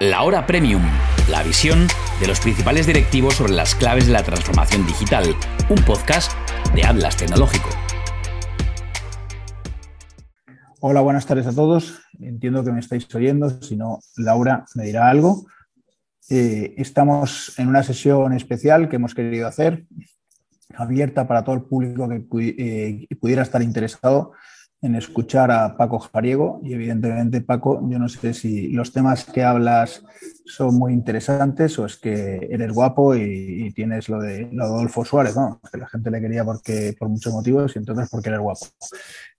La Hora Premium, la visión de los principales directivos sobre las claves de la transformación digital, un podcast de Atlas Tecnológico. Hola, buenas tardes a todos. Entiendo que me estáis oyendo, si no, Laura me dirá algo. Eh, estamos en una sesión especial que hemos querido hacer, abierta para todo el público que eh, pudiera estar interesado en escuchar a Paco Jariego y evidentemente Paco, yo no sé si los temas que hablas son muy interesantes o es que eres guapo y, tienes lo de, Adolfo Suárez, ¿no? Que la gente le quería porque, por muchos motivos y entonces porque eres guapo.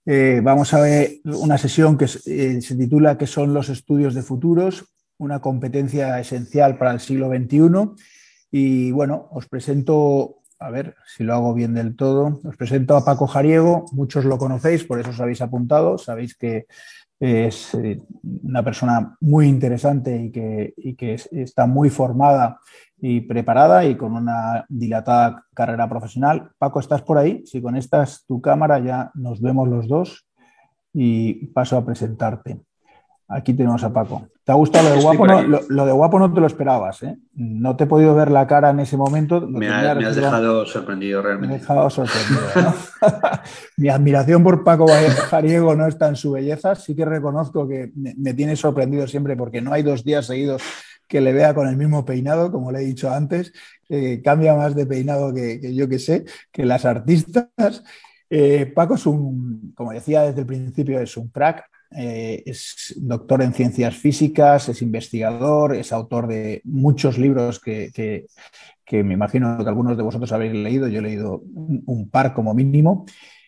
Eh, vamos a ver una sesión que eh, se titula ¿Qué son los estudios de futuros? Una competencia esencial para el siglo XXI. Y bueno, os presento a ver si lo hago bien del todo. Os presento a Paco Jariego, muchos lo conocéis, por eso os habéis apuntado, sabéis que es eh, una persona muy interesante y que, que, está muy formada y preparada y con una dilatada carrera profesional. Paco, ¿estás por ahí? Si conectas tu cámara ya nos vemos los dos y paso a presentarte. Aquí tenemos a Paco. ¿Te ha gustado lo de guapo? No, lo, de guapo no te lo esperabas, ¿eh? No te he podido ver la cara en ese momento. Me, has dejado sorprendido realmente. Me has dejado sorprendido. Mi admiración por Paco Jariego no está en su belleza. Sí que reconozco que me, tiene sorprendido siempre porque no hay dos días seguidos que le vea con el mismo peinado, como le he dicho antes, cambia más de peinado que, yo que sé, que las artistas. Eh, Paco es un, como decía desde el principio, es un crack, eh, es doctor en ciencias físicas, es investigador, es autor de muchos libros que, me imagino que algunos de vosotros habéis leído, yo he leído un, par como mínimo.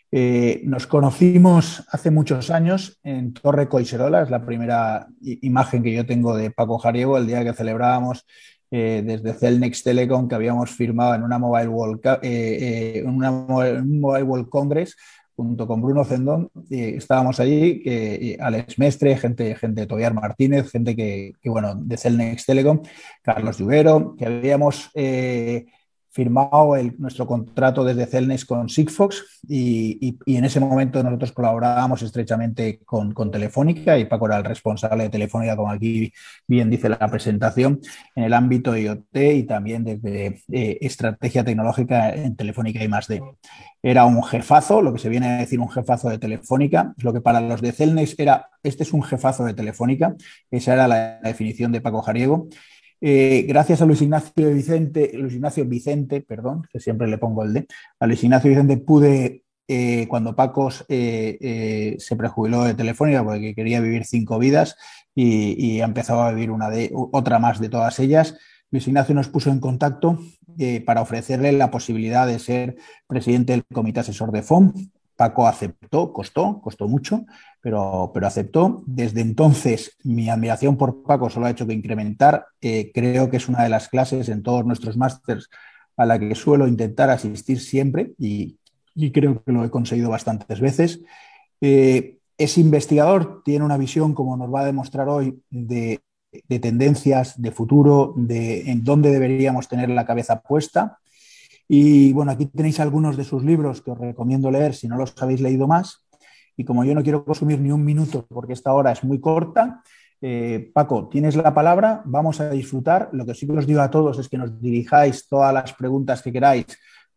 Eh, nos conocimos hace muchos años en Torre Coiserola, es la primera imagen que yo tengo de Paco Jariego, el día que celebrábamos eh, desde Celnex Telecom que habíamos firmado en una Mobile una Mobile World Congress junto con Bruno Zendón, estábamos allí, que, Alex Mestre, gente, gente de Tobiar Martínez, gente que, bueno, de Celnex Telecom, Carlos Lluvero, que habíamos eh, firmado nuestro contrato desde Celnex con Sigfox y, en ese momento nosotros colaborábamos estrechamente con, Telefónica y Paco era el responsable de Telefónica, como aquí bien dice la presentación, en el ámbito IoT y también desde eh, estrategia tecnológica en Telefónica y más de era un jefazo, lo que se viene a decir un jefazo de Telefónica, lo que para los de Celnex era, este es un jefazo de Telefónica, esa era la definición de Paco Jariego. Eh, gracias a Luis Ignacio Vicente, Luis Ignacio Vicente, perdón, que siempre le pongo el D, a Luis Ignacio Vicente pude, eh, cuando Paco eh, se prejubiló de Telefónica porque quería vivir cinco vidas y, y empezaba a vivir una de, otra más de todas ellas, Luis Ignacio nos puso en contacto para ofrecerle la posibilidad de ser presidente del comité asesor de FOM. Paco aceptó, costó, costó mucho, pero, pero aceptó. Desde entonces, mi admiración por Paco solo ha hecho que incrementar. Eh, creo que es una de las clases en todos nuestros másters a la que suelo intentar asistir siempre y, creo que lo he conseguido bastantes veces. Eh, es investigador, tiene una visión, como nos va a demostrar hoy, de de tendencias, de futuro, de en dónde deberíamos tener la cabeza puesta. Y bueno, aquí tenéis algunos de sus libros que os recomiendo leer si no los habéis leído más. Y como yo no quiero consumir ni un minuto porque esta hora es muy corta, eh, Paco, tienes la palabra, vamos a disfrutar. Lo que sí que os digo a todos es que nos dirijáis todas las preguntas que queráis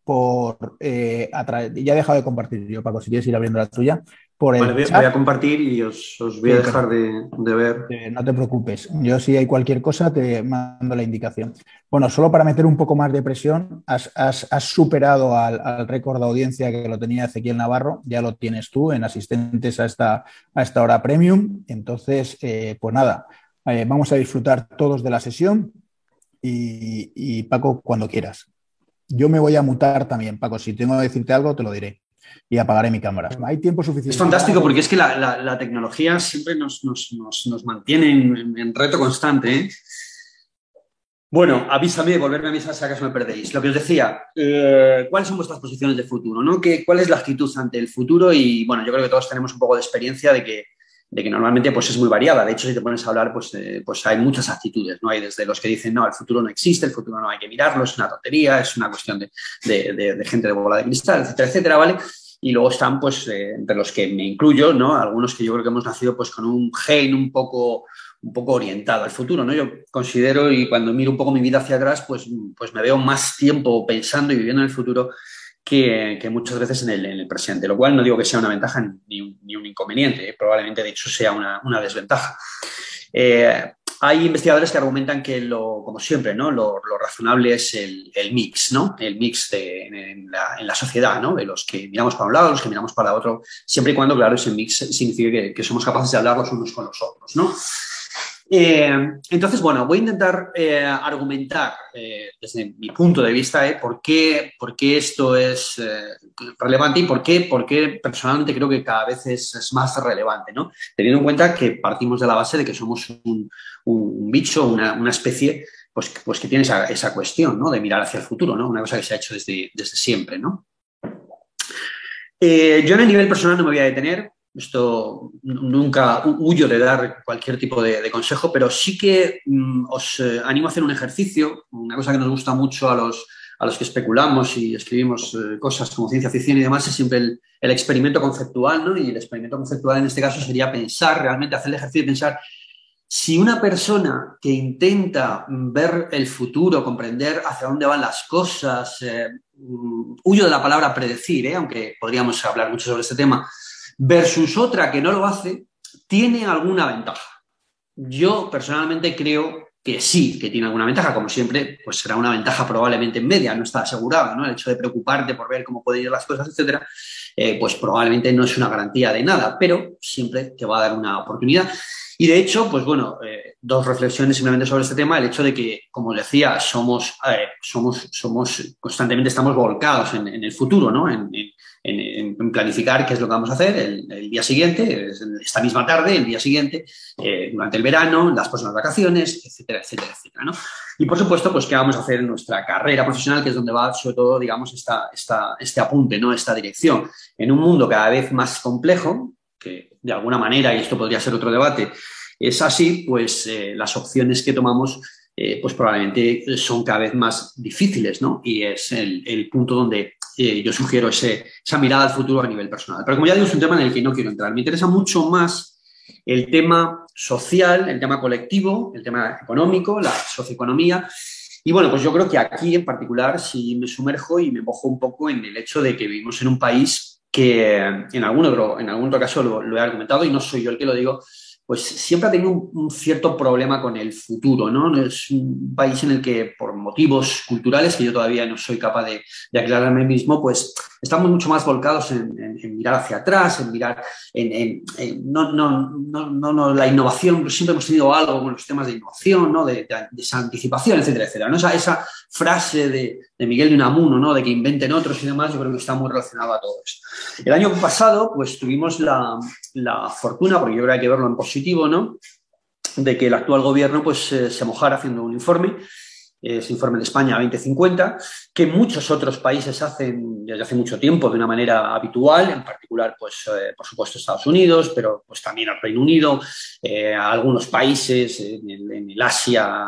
por... Eh, ya he dejado de compartir yo, Paco, si quieres ir abriendo la tuya voy, a compartir y os, voy a dejar de, ver. Eh, no te preocupes, yo si hay cualquier cosa te mando la indicación. Bueno, solo para meter un poco más de presión, has, superado al, récord de audiencia que lo tenía Ezequiel Navarro, ya lo tienes tú en asistentes a esta, a esta hora premium. Entonces, eh, pues nada, eh, vamos a disfrutar todos de la sesión y, y Paco, cuando quieras. Yo me voy a mutar también, Paco, si tengo que decirte algo, te lo diré y apagaré mi cámara. Hay tiempo suficiente. Es fantástico porque es que la, tecnología siempre nos, mantiene en, reto constante. ¿eh? Bueno, avísame, volverme a misa si acaso me perdéis. Lo que os decía, eh, ¿cuáles son vuestras posiciones de futuro? ¿no? ¿Qué, ¿Cuál es la actitud ante el futuro? Y bueno, yo creo que todos tenemos un poco de experiencia de que, de que normalmente pues, es muy variada. De hecho, si te pones a hablar, pues, eh, pues hay muchas actitudes. ¿no? Hay desde los que dicen, no, el futuro no existe, el futuro no hay que mirarlo, es una tontería, es una cuestión de, de gente de bola de cristal, etcétera, etcétera, ¿vale? Y luego están, pues, eh, entre los que me incluyo, ¿no? Algunos que yo creo que hemos nacido, pues, con un gen un poco, un poco orientado al futuro, ¿no? Yo considero y cuando miro un poco mi vida hacia atrás, pues, pues me veo más tiempo pensando y viviendo en el futuro que, muchas veces en el, presente, lo cual no digo que sea una ventaja ni un, inconveniente, ¿eh? probablemente de hecho sea una, desventaja. Eh, hay investigadores que argumentan que, lo, como siempre, ¿no? lo, razonable es el, mix, ¿no? el mix en, la, sociedad, ¿no? de los que miramos para un lado, los que miramos para otro, siempre y cuando, claro, ese mix significa que, que somos capaces de hablar los unos con los otros. ¿no? Eh, entonces, bueno, voy a intentar eh, argumentar eh, desde mi punto de vista por, qué, por, qué, esto es relevante y por qué, por qué, personalmente creo que cada vez es, más relevante, ¿no? Teniendo en cuenta que partimos de la base de que somos un, bicho, una, especie, pues, pues que tiene esa, esa, cuestión, ¿no? De mirar hacia el futuro, ¿no? Una cosa que se ha hecho desde, desde siempre, ¿no? yo en el nivel personal no me voy a detener, esto nunca huyo de dar cualquier tipo de, consejo, pero sí que mm, os eh, animo a hacer un ejercicio, una cosa que nos gusta mucho a los, a los que especulamos y escribimos eh, cosas como ciencia ficción y demás, es siempre el, experimento conceptual, ¿no? Y el experimento conceptual en este caso sería pensar, realmente hacer el ejercicio de pensar si una persona que intenta ver el futuro, comprender hacia dónde van las cosas, eh, mm, huyo de la palabra predecir, aunque podríamos hablar mucho sobre este tema, versus otra que no lo hace, tiene alguna ventaja. Yo personalmente creo que sí, que tiene alguna ventaja, como siempre, pues será una ventaja probablemente en media, no está asegurado, ¿no? El hecho de preocuparte por ver cómo pueden ir las cosas, etcétera, eh, pues probablemente no es una garantía de nada, pero siempre te va a dar una oportunidad. Y de hecho, pues bueno, eh, dos reflexiones simplemente sobre este tema. El hecho de que, como decía, somos, eh, somos, somos constantemente estamos volcados en, el futuro, ¿no? En, planificar qué es lo que vamos a hacer el, día siguiente, esta misma tarde, el día siguiente, eh, durante el verano, las próximas vacaciones, etcétera, etcétera, etcétera, ¿no? Y por supuesto, pues qué vamos a hacer en nuestra carrera profesional, que es donde va sobre todo, digamos, esta, esta, este apunte, ¿no? Esta dirección. En un mundo cada vez más complejo, que de alguna manera, y esto podría ser otro debate, es así, pues eh, las opciones que tomamos eh, pues probablemente son cada vez más difíciles, ¿no? Y es el, punto donde eh, yo sugiero esa mirada al futuro a nivel personal. Pero como ya digo, es un tema en el que no quiero entrar. Me interesa mucho más el tema social, el tema colectivo, el tema económico, la socioeconomía. Y bueno, pues yo creo que aquí en particular sí me sumerjo y me mojo un poco en el hecho de que vivimos en un país que en algún otro, en algún otro caso lo, he argumentado y no soy yo el que lo digo, pues siempre ha tenido un, cierto problema con el futuro, ¿no? Es un país en el que por motivos culturales que yo todavía no soy capaz de, de aclararme mismo, pues estamos mucho más volcados en, mirar hacia atrás, en mirar en, no, no, no, no, la innovación, siempre hemos tenido algo con los temas de innovación, ¿no? de, esa anticipación, etcétera, etcétera. ¿no? Esa, frase de, de, Miguel de Unamuno, ¿no? de que inventen otros y demás, yo creo que está muy relacionado a todo esto. El año pasado, pues tuvimos la, la fortuna, porque yo creo que hay que verlo en positivo, ¿no? de que el actual gobierno pues, eh, se mojara haciendo un informe, ese informe de España 2050, que muchos otros países hacen desde hace mucho tiempo de una manera habitual, en particular, pues, eh, por supuesto, Estados Unidos, pero pues, también el Reino Unido, eh, algunos países en el, Asia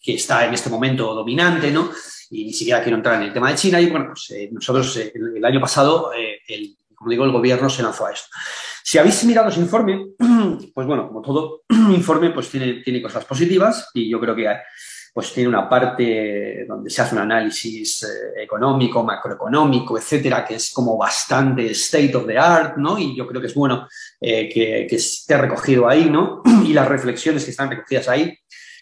que está en este momento dominante, ¿no? Y ni siquiera quiero entrar en el tema de China. Y bueno, pues nosotros el, año pasado el, como digo, el gobierno se lanzó a esto. Si habéis mirado ese informe, pues bueno, como todo informe, pues tiene, tiene cosas positivas y yo creo que pues tiene una parte donde se hace un análisis eh, económico, macroeconómico, etcétera, que es como bastante state of the art, ¿no? Y yo creo que es bueno eh, que, que, esté recogido ahí, ¿no? Y las reflexiones que están recogidas ahí,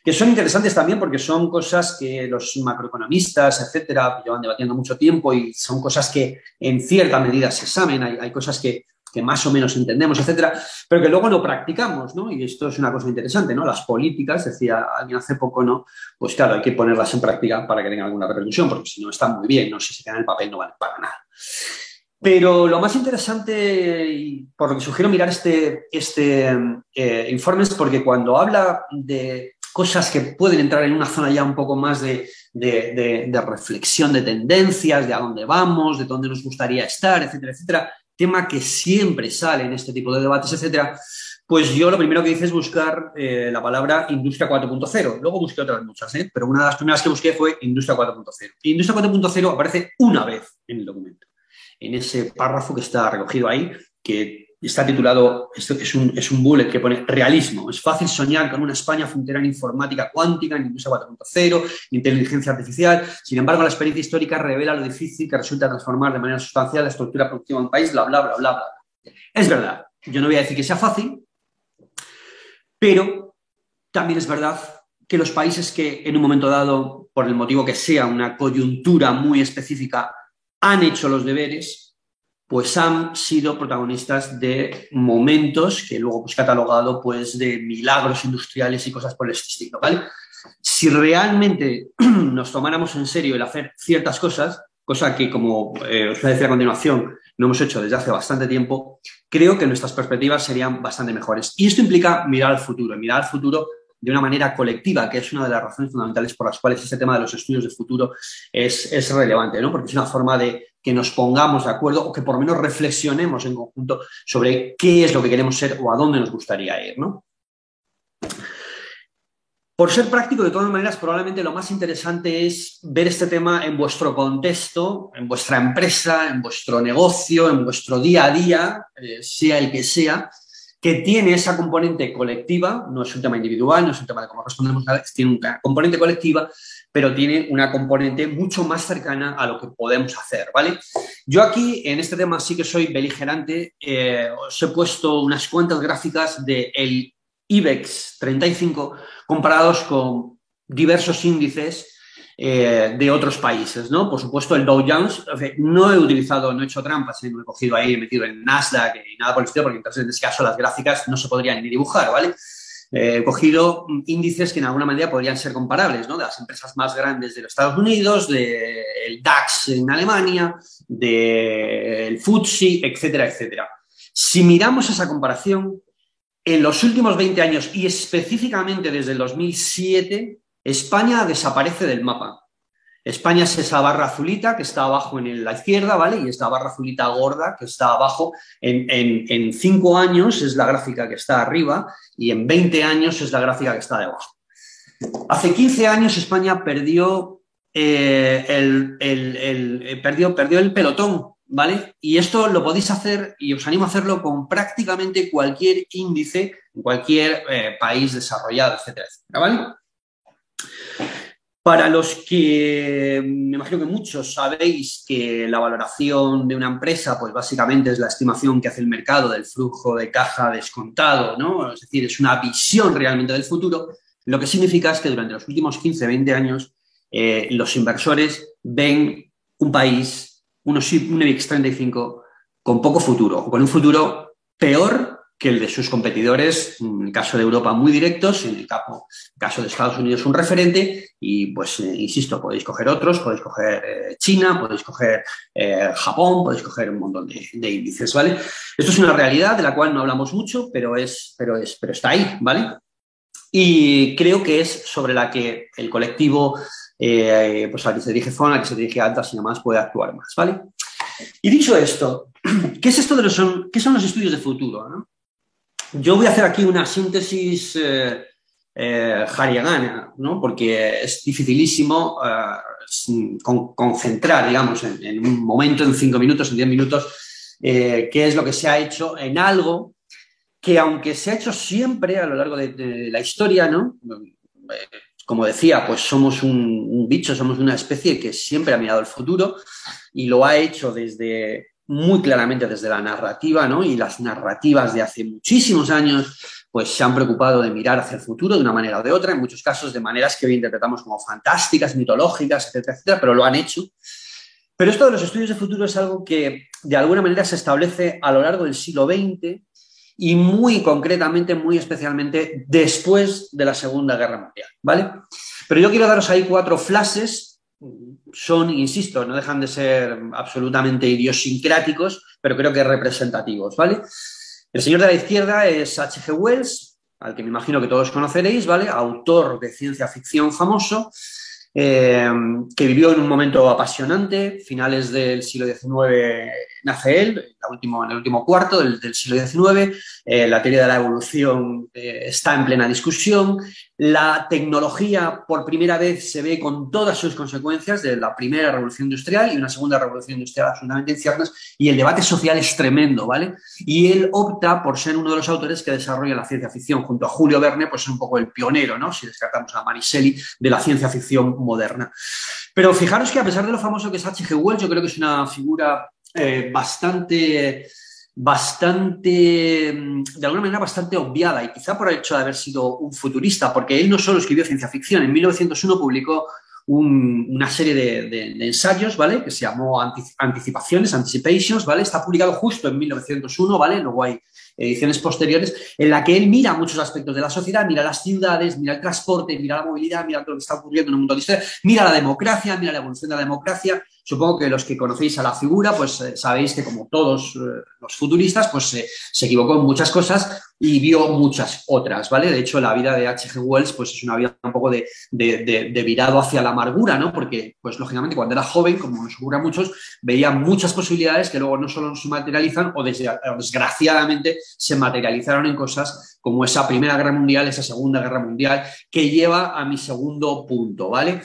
que son interesantes también porque son cosas que los macroeconomistas, etcétera, llevan debatiendo mucho tiempo y son cosas que en cierta medida se hay, hay cosas que, que, más o menos entendemos, etcétera, pero que luego no practicamos, ¿no? Y esto es una cosa interesante, ¿no? Las políticas, decía alguien hace poco, ¿no? Pues claro, hay que ponerlas en práctica para que tengan alguna repercusión, porque si no están muy bien, ¿no? Si se quedan en el papel no valen para nada. Pero lo más interesante, y por lo que sugiero mirar este, este eh, informe, es porque cuando habla de cosas que pueden entrar en una zona ya un poco más de, reflexión de tendencias, de a dónde vamos, de dónde nos gustaría estar, etcétera, etcétera, tema que siempre sale en este tipo de debates, etcétera, pues yo lo primero que hice es buscar eh, la palabra industria 4.0. Luego busqué otras muchas, ¿eh? pero una de las primeras que busqué fue industria 4.0. Industria 4.0 aparece una vez en el documento, en ese párrafo que está recogido ahí, que está titulado, esto es un, es un bullet que pone realismo. Es fácil soñar con una España frontera en informática cuántica, en industria 4.0, inteligencia artificial. Sin embargo, la experiencia histórica revela lo difícil que resulta transformar de manera sustancial la estructura productiva de un país, bla, bla, bla, bla, bla. Es verdad, yo no voy a decir que sea fácil, pero también es verdad que los países que en un momento dado, por el motivo que sea, una coyuntura muy específica, han hecho los deberes, pues han sido protagonistas de momentos que luego pues catalogado pues de milagros industriales y cosas por el estilo, ¿vale? Si realmente nos tomáramos en serio el hacer ciertas cosas, cosa que como eh, os voy a decir a continuación, no hemos hecho desde hace bastante tiempo, creo que nuestras perspectivas serían bastante mejores. Y esto implica mirar al futuro, mirar al futuro de una manera colectiva, que es una de las razones fundamentales por las cuales este tema de los estudios de futuro es, es relevante, ¿no? Porque es una forma de que nos pongamos de acuerdo o que por lo menos reflexionemos en conjunto sobre qué es lo que queremos ser o a dónde nos gustaría ir, ¿no? Por ser práctico, de todas maneras, probablemente lo más interesante es ver este tema en vuestro contexto, en vuestra empresa, en vuestro negocio, en vuestro día a día, eh, sea el que sea, que tiene esa componente colectiva, no es un tema individual, no es un tema de cómo respondemos tiene una componente colectiva pero tiene una componente mucho más cercana a lo que podemos hacer, ¿vale? Yo aquí, en este tema, sí que soy beligerante. Eh, os he puesto unas cuantas gráficas del el IBEX 35 comparados con diversos índices eh, de otros países, ¿no? Por supuesto, el Dow Jones, no he utilizado, no he hecho trampas, no he cogido ahí, he metido en Nasdaq y nada por el estilo, porque entonces en ese caso las gráficas no se podrían ni dibujar, ¿vale? Eh, cogido índices que en alguna manera podrían ser comparables, ¿no? De las empresas más grandes de los Estados Unidos, del DAX en Alemania, del FTSE, etcétera, etcétera. Si miramos esa comparación, en los últimos 20 años y específicamente desde el 2007, España desaparece del mapa. España es esa barra azulita que está abajo en la izquierda, ¿vale? Y esta barra azulita gorda que está abajo. En, cinco años es la gráfica que está arriba y en 20 años es la gráfica que está debajo. Hace 15 años España perdió, eh, el, eh, perdió, perdió el pelotón, ¿vale? Y esto lo podéis hacer y os animo a hacerlo con prácticamente cualquier índice en cualquier eh, país desarrollado, etcétera, etcétera, ¿vale? Para los que me imagino que muchos sabéis que la valoración de una empresa, pues básicamente es la estimación que hace el mercado del flujo de caja descontado, ¿no? Es decir, es una visión realmente del futuro. Lo que significa es que durante los últimos 15, 20 años, eh, los inversores ven un país, un IBEX 35, con poco futuro, o con un futuro peor que el de sus competidores, en el caso de Europa muy directos, en el caso de Estados Unidos un referente y pues eh, insisto, podéis coger otros, podéis coger eh, China, podéis coger eh, Japón, podéis coger un montón de, índices, ¿vale? Esto es una realidad de la cual no hablamos mucho, pero, es, pero, es, pero está ahí, ¿vale? Y creo que es sobre la que el colectivo pues al que se dirige FON, al que se dirige Altas y demás puede actuar más, ¿vale? Y dicho esto, ¿qué es esto de los, qué son los estudios de futuro? Yo voy a hacer aquí una síntesis eh, eh ¿no? porque es dificilísimo eh, concentrar, digamos, en, un momento, en cinco minutos, en diez minutos, eh, qué es lo que se ha hecho en algo que, aunque se ha hecho siempre a lo largo de, la historia, ¿no? como decía, pues somos un, bicho, somos una especie que siempre ha mirado el futuro y lo ha hecho desde muy claramente desde la narrativa, ¿no? Y las narrativas de hace muchísimos años, pues se han preocupado de mirar hacia el futuro de una manera o de otra, en muchos casos de maneras que hoy interpretamos como fantásticas, mitológicas, etcétera, etcétera, pero lo han hecho. Pero esto de los estudios de futuro es algo que de alguna manera se establece a lo largo del siglo XX y muy concretamente, muy especialmente después de la Segunda Guerra Mundial, ¿vale? Pero yo quiero daros ahí cuatro flashes son, insisto, no dejan de ser absolutamente idiosincráticos, pero creo que representativos, ¿vale? El señor de la izquierda es H.G. Wells, al que me imagino que todos conoceréis, ¿vale? Autor de ciencia ficción famoso, eh, que vivió en un momento apasionante, finales del siglo XIX nace él, en el último cuarto del, siglo XIX. Eh, la teoría de la evolución eh, está en plena discusión. La tecnología por primera vez se ve con todas sus consecuencias de la primera revolución industrial y una segunda revolución industrial absolutamente inciertas y el debate social es tremendo, ¿vale? Y él opta por ser uno de los autores que desarrolla la ciencia ficción junto a Julio Verne, pues es un poco el pionero, ¿no? Si descartamos a Mariselli de la ciencia ficción moderna. Pero fijaros que a pesar de lo famoso que es H.G. Wells, yo creo que es una figura eh, bastante bastante, mm, de alguna manera bastante obviada y quizá por el hecho de haber sido un futurista, porque él no solo escribió ciencia ficción, en 1901 publicó una serie de, ensayos, ¿vale? Que se llamó Anticipaciones, Anticipations, ¿vale? Está publicado justo en 1901, ¿vale? Luego hay ediciones posteriores, en la que él mira muchos aspectos de la sociedad, mira las ciudades, mira el transporte, mira la movilidad, mira lo que está ocurriendo en un mundo de historia, mira la democracia, mira la evolución de la democracia, Supongo que los que conocéis a la figura, pues eh, sabéis que como todos eh, los futuristas, pues se equivocó en muchas cosas y vio muchas otras, ¿vale? De hecho, la vida de H.G. Wells, pues es una vida un poco de, de, virado hacia la amargura, ¿no? Porque, pues lógicamente, cuando era joven, como nos ocurre a muchos, veía muchas posibilidades que luego no solo se materializan o, desgraciadamente se materializaron en cosas como esa Primera Guerra Mundial, esa Segunda Guerra Mundial, que lleva a mi segundo punto, ¿vale?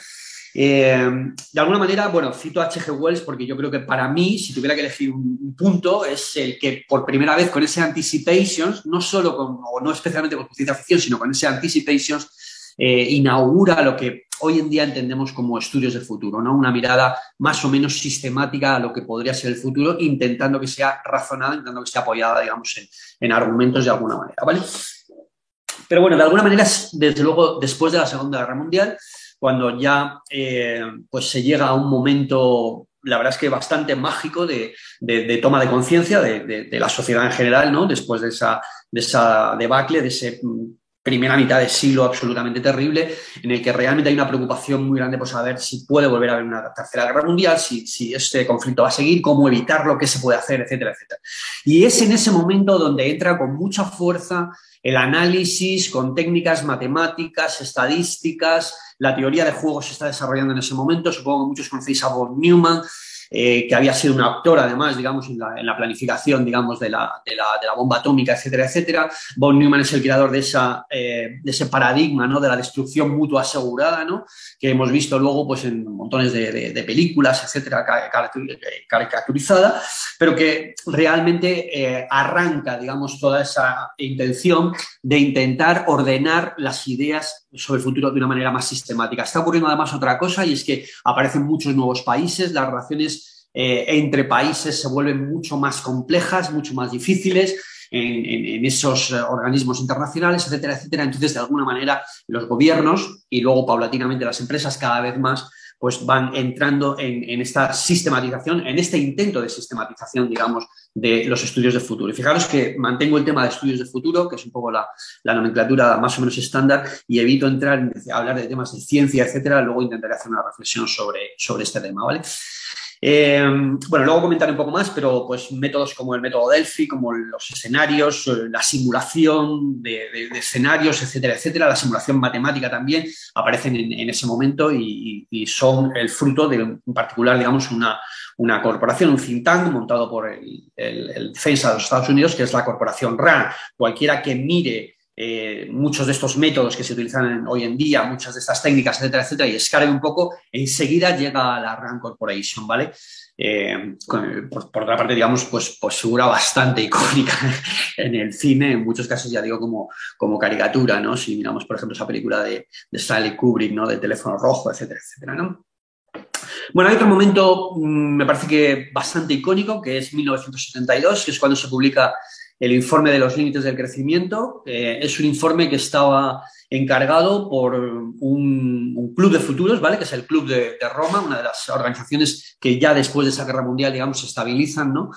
Eh, de alguna manera, bueno, cito a H.G. Wells porque yo creo que para mí, si tuviera que elegir un, punto, es el que por primera vez con ese Anticipations, no solo con, o no especialmente con ciencia ficción, sino con ese Anticipations, eh, inaugura lo que hoy en día entendemos como estudios de futuro, ¿no? Una mirada más o menos sistemática a lo que podría ser el futuro, intentando que sea razonada, intentando que sea apoyada, digamos, en, en argumentos de alguna manera, ¿vale? Pero bueno, de alguna manera, desde luego, después de la Segunda Guerra Mundial, cuando ya eh, pues se llega a un momento, la verdad es que bastante mágico de, toma de conciencia de, la sociedad en general, ¿no? Después de esa, de esa debacle, de ese primera mitad de siglo absolutamente terrible, en el que realmente hay una preocupación muy grande por saber si puede volver a haber una tercera guerra mundial, si, si este conflicto va a seguir, cómo evitarlo, qué se puede hacer, etcétera, etcétera. Y es en ese momento donde entra con mucha fuerza el análisis con técnicas matemáticas, estadísticas, la teoría de juegos se está desarrollando en ese momento. Supongo que muchos conocéis a Bob Newman, eh, que había sido un actor, además, digamos, en la, planificación, digamos, de la, bomba atómica, etcétera, etcétera. Von Neumann es el creador de, esa, eh, de ese paradigma, ¿no? De la destrucción mutua asegurada, ¿no? Que hemos visto luego, pues, en montones de, películas, etcétera, caricaturizada, pero que realmente eh, arranca, digamos, toda esa intención de intentar ordenar las ideas sobre el futuro de una manera más sistemática. Está ocurriendo además otra cosa y es que aparecen muchos nuevos países, las relaciones eh, entre países se vuelven mucho más complejas, mucho más difíciles. En, esos eh, organismos internacionales, etcétera, etcétera. Entonces, de alguna manera, los gobiernos y luego paulatinamente las empresas cada vez más pues van entrando en, esta sistematización, en este intento de sistematización, digamos, de los estudios de futuro. Y fijaros que mantengo el tema de estudios de futuro, que es un poco la, nomenclatura más o menos estándar, y evito entrar en hablar de temas de ciencia, etcétera. Luego intentaré hacer una reflexión sobre, sobre este tema, ¿vale? Eh, bueno, luego comentaré un poco más, pero pues métodos como el método Delphi, como los escenarios, eh, la simulación de, escenarios, etcétera, etcétera, la simulación matemática también aparecen en, ese momento y, son el fruto de, en particular, digamos, una, una corporación, un think tank montado por el, el, defensa de los Estados Unidos, que es la corporación RAND. Cualquiera que mire eh, muchos de estos métodos que se utilizan hoy en día, muchas de estas técnicas, etcétera, etcétera, y escare un poco, enseguida llega a la RAND Corporation, ¿vale? Eh, por, otra parte, digamos, pues, pues figura bastante icónica en el cine, en muchos casos ya digo como, como caricatura, ¿no? Si miramos, por ejemplo, esa película de, de Stanley Kubrick, ¿no? De teléfono rojo, etcétera, etcétera, ¿no? Bueno, hay otro momento, mm, me parece que bastante icónico, que es 1972, que es cuando se publica el informe de los límites del crecimiento. Es un informe que estaba encargado por un, club de futuros, ¿vale? Que es el Club de, Roma, una de las organizaciones que ya después de esa guerra mundial, digamos, se estabilizan, ¿no?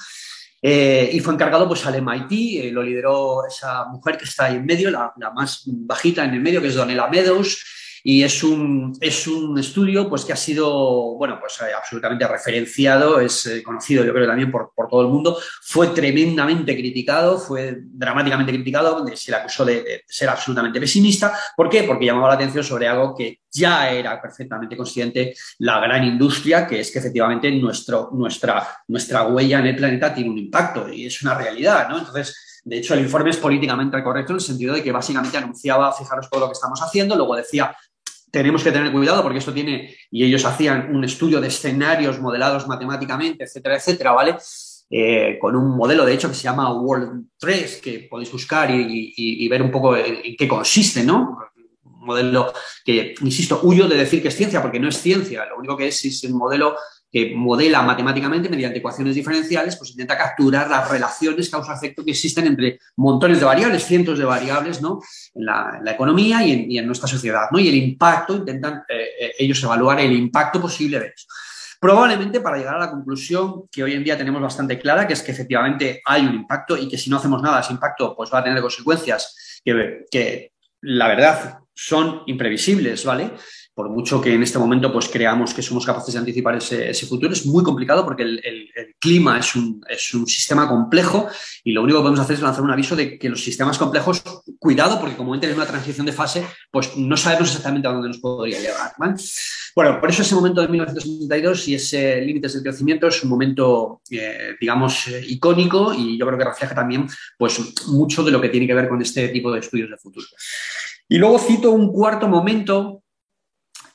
Eh, y fue encargado pues al MIT, eh, lo lideró esa mujer que está ahí en medio, la, la, más bajita en el medio, que es Donella Meadows, y es un, es un estudio pues, que ha sido bueno, pues, eh, absolutamente referenciado, es eh, conocido yo creo también por, todo el mundo, fue tremendamente criticado, fue dramáticamente criticado, se le acusó de, ser absolutamente pesimista. ¿Por qué? Porque llamaba la atención sobre algo que ya era perfectamente consciente la gran industria, que es que efectivamente nuestro, nuestra, nuestra huella en el planeta tiene un impacto y es una realidad. ¿no? Entonces, de hecho, el informe es políticamente correcto en el sentido de que básicamente anunciaba, fijaros todo lo que estamos haciendo, luego decía, tenemos que tener cuidado porque esto tiene, y ellos hacían un estudio de escenarios modelados matemáticamente, etcétera, etcétera, ¿vale? Eh, con un modelo, de hecho, que se llama World 3, que podéis buscar y, ver un poco en, qué consiste, ¿no? Un modelo que, insisto, huyo de decir que es ciencia, porque no es ciencia, lo único que es es un modelo que modela matemáticamente mediante ecuaciones diferenciales, pues intenta capturar las relaciones causa-efecto que existen entre montones de variables, cientos de variables, ¿no? En la, economía y en, nuestra sociedad, ¿no? Y el impacto, intentan eh, eh, ellos evaluar el impacto posible de eso. Probablemente para llegar a la conclusión que hoy en día tenemos bastante clara, que es que efectivamente hay un impacto y que si no hacemos nada, ese impacto pues va a tener consecuencias que, que la verdad son imprevisibles, ¿vale? Por mucho que en este momento pues creamos que somos capaces de anticipar ese, futuro, es muy complicado porque el, clima es un, es un, sistema complejo y lo único que podemos hacer es lanzar un aviso de que los sistemas complejos, cuidado, porque como entren en una transición de fase, pues no sabemos exactamente a dónde nos podría llegar. Bueno, por eso ese momento de 1962 y ese límites del crecimiento es un momento, eh, digamos, eh, icónico y yo creo que refleja también pues, mucho de lo que tiene que ver con este tipo de estudios de futuro. Y luego cito un cuarto momento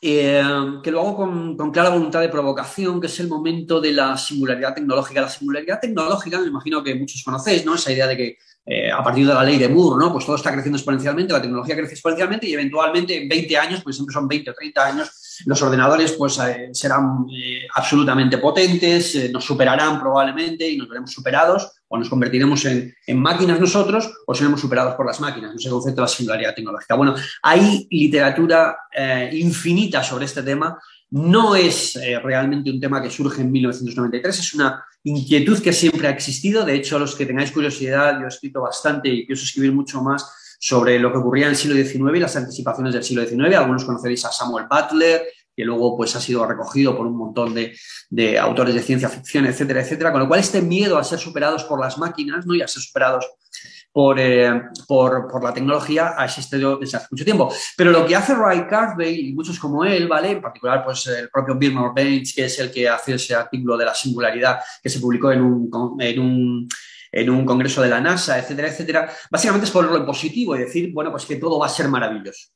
eh, que lo hago con, clara voluntad de provocación, que es el momento de la singularidad tecnológica. La singularidad tecnológica, me imagino que muchos conocéis, ¿no? Esa idea de que eh, a partir de la ley de Moore, ¿no? Pues todo está creciendo exponencialmente, la tecnología crece exponencialmente y eventualmente en 20 años, pues siempre son 20 o 30 años, los ordenadores pues eh, serán absolutamente potentes, nos superarán probablemente y nos veremos superados o nos convertiremos en, máquinas nosotros o seremos superados por las máquinas, no sé concepto de la singularidad tecnológica. Bueno, hay literatura eh, infinita sobre este tema. No es eh, realmente un tema que surge en 1993, es una inquietud que siempre ha existido. De hecho, los que tengáis curiosidad, yo he escrito bastante y pienso escribir mucho más sobre lo que ocurría en el siglo XIX y las anticipaciones del siglo XIX. Algunos conoceréis a Samuel Butler, que luego pues, ha sido recogido por un montón de, autores de ciencia ficción, etcétera, etcétera. Con lo cual, este miedo a ser superados por las máquinas ¿no? y a ser superados por, eh, por, la tecnología ha existido desde hace mucho tiempo. Pero lo que hace Ray Kurzweil y muchos como él, ¿vale? En particular, pues el propio Bill Baines, que es el que hace ese artículo de la singularidad que se publicó en un, en un en un congreso de la NASA, etcétera, etcétera, básicamente es ponerlo en positivo y decir, bueno, pues que todo va a ser maravilloso.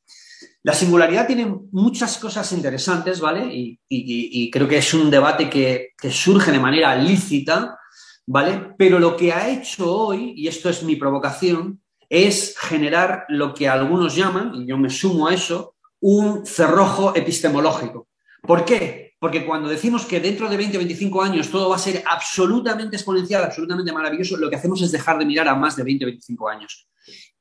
La singularidad tiene muchas cosas interesantes, ¿vale? Y, creo que es un debate que, surge de manera lícita, ¿vale? Pero lo que ha hecho hoy, y esto es mi provocación, es generar lo que algunos llaman, y yo me sumo a eso, un cerrojo epistemológico. ¿Por qué? Porque cuando decimos que dentro de 20 o 25 años todo va a ser absolutamente exponencial, absolutamente maravilloso, lo que hacemos es dejar de mirar a más de 20 o 25 años.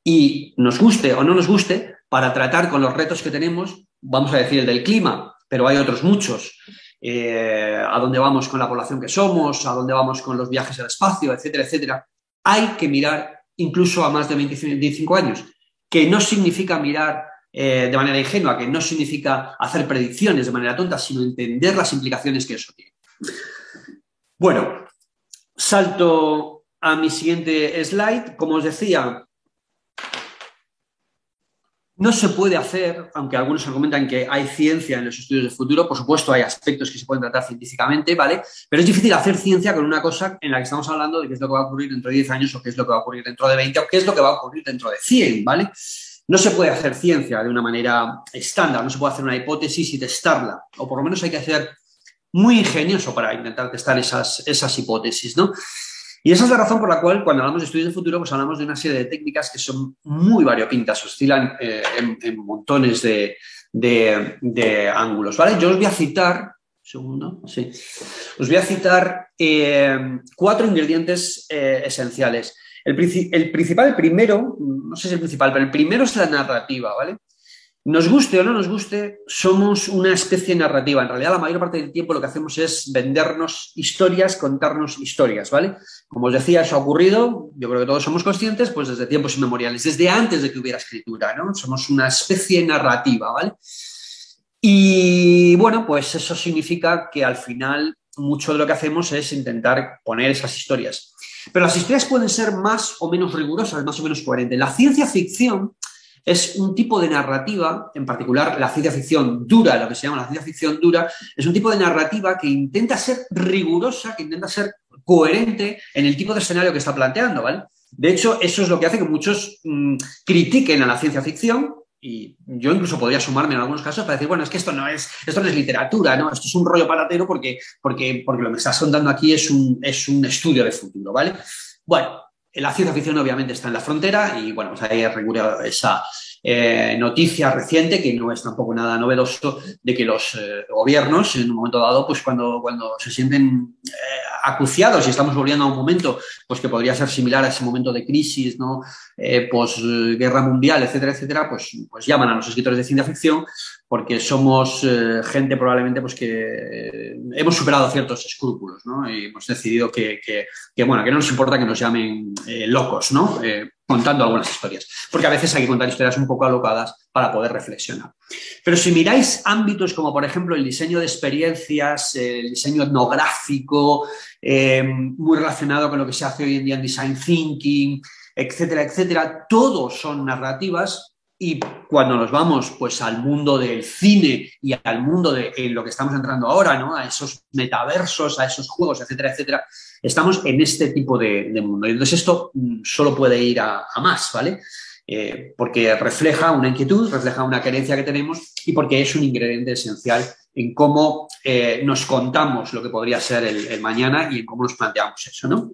Y nos guste o no nos guste, para tratar con los retos que tenemos, vamos a decir el del clima, pero hay otros muchos. Eh, a dónde vamos con la población que somos, a dónde vamos con los viajes al espacio, etcétera, etcétera. Hay que mirar incluso a más de 25 años, que no significa mirar eh, de manera ingenua, que no significa hacer predicciones de manera tonta, sino entender las implicaciones que eso tiene. Bueno, salto a mi siguiente slide. Como os decía, no se puede hacer, aunque algunos argumentan que hay ciencia en los estudios de futuro, por supuesto hay aspectos que se pueden tratar científicamente, ¿vale? Pero es difícil hacer ciencia con una cosa en la que estamos hablando de qué es lo que va a ocurrir dentro de 10 años o qué es lo que va a ocurrir dentro de 20 o qué es lo que va a ocurrir dentro de 100, ¿vale? No se puede hacer ciencia de una manera estándar, no se puede hacer una hipótesis y testarla, o por lo menos hay que ser muy ingenioso para intentar testar esas, esas hipótesis, ¿no? Y esa es la razón por la cual cuando hablamos de estudios de futuro, pues hablamos de una serie de técnicas que son muy variopintas, oscilan eh, en, montones de, ángulos. ¿vale? Yo os voy a citar, segundo, sí, os voy a citar eh, cuatro ingredientes eh, esenciales. El, el, principal, el primero, no sé si es el principal, pero el primero es la narrativa, ¿vale? Nos guste o no nos guste, somos una especie narrativa. En realidad, la mayor parte del tiempo lo que hacemos es vendernos historias, contarnos historias, ¿vale? Como os decía, eso ha ocurrido, yo creo que todos somos conscientes, pues desde tiempos inmemoriales, desde antes de que hubiera escritura, ¿no? Somos una especie narrativa, ¿vale? Y bueno, pues eso significa que al final mucho de lo que hacemos es intentar poner esas historias. Pero las historias pueden ser más o menos rigurosas, más o menos coherentes. La ciencia ficción es un tipo de narrativa, en particular la ciencia ficción dura, lo que se llama la ciencia ficción dura, es un tipo de narrativa que intenta ser rigurosa, que intenta ser coherente en el tipo de escenario que está planteando, ¿vale? De hecho, eso es lo que hace que muchos mm, critiquen a la ciencia ficción y yo incluso podría sumarme en algunos casos para decir, bueno, es que esto no es, esto no es literatura, ¿no? Esto es un rollo paratero porque, porque, porque lo que estás contando aquí es un, es un estudio de futuro, ¿vale? Bueno, la ciencia ficción obviamente está en la frontera y bueno, pues ahí recurrido esa eh, noticia reciente, que no es tampoco nada novedoso, de que los eh, gobiernos en un momento dado, pues cuando, cuando se sienten eh, acuciados y estamos volviendo a un momento pues que podría ser similar a ese momento de crisis, ¿no? guerra mundial, etcétera, etcétera, pues, pues llaman a los escritores de ciencia ficción porque somos eh, gente probablemente pues que hemos superado ciertos escrúpulos, ¿no? Y hemos decidido que, bueno, que no nos importa que nos llamen eh, locos, ¿no? Eh, contando algunas historias. Porque a veces hay que contar historias un poco alocadas para poder reflexionar. Pero si miráis ámbitos como, por ejemplo, el diseño de experiencias, el diseño etnográfico, muy relacionado con lo que se hace hoy en día en design thinking, etcétera, etcétera, todos son narrativas y cuando nos vamos pues al mundo del cine y al mundo de lo que estamos entrando ahora, ¿no? A esos metaversos, a esos juegos, etcétera, etcétera, estamos en este tipo de, mundo. Entonces esto mm, solo puede ir a, más, ¿vale? Eh, porque refleja una inquietud, refleja una carencia que tenemos y porque es un ingrediente esencial en cómo eh, nos contamos lo que podría ser el mañana y en cómo nos planteamos eso, ¿no?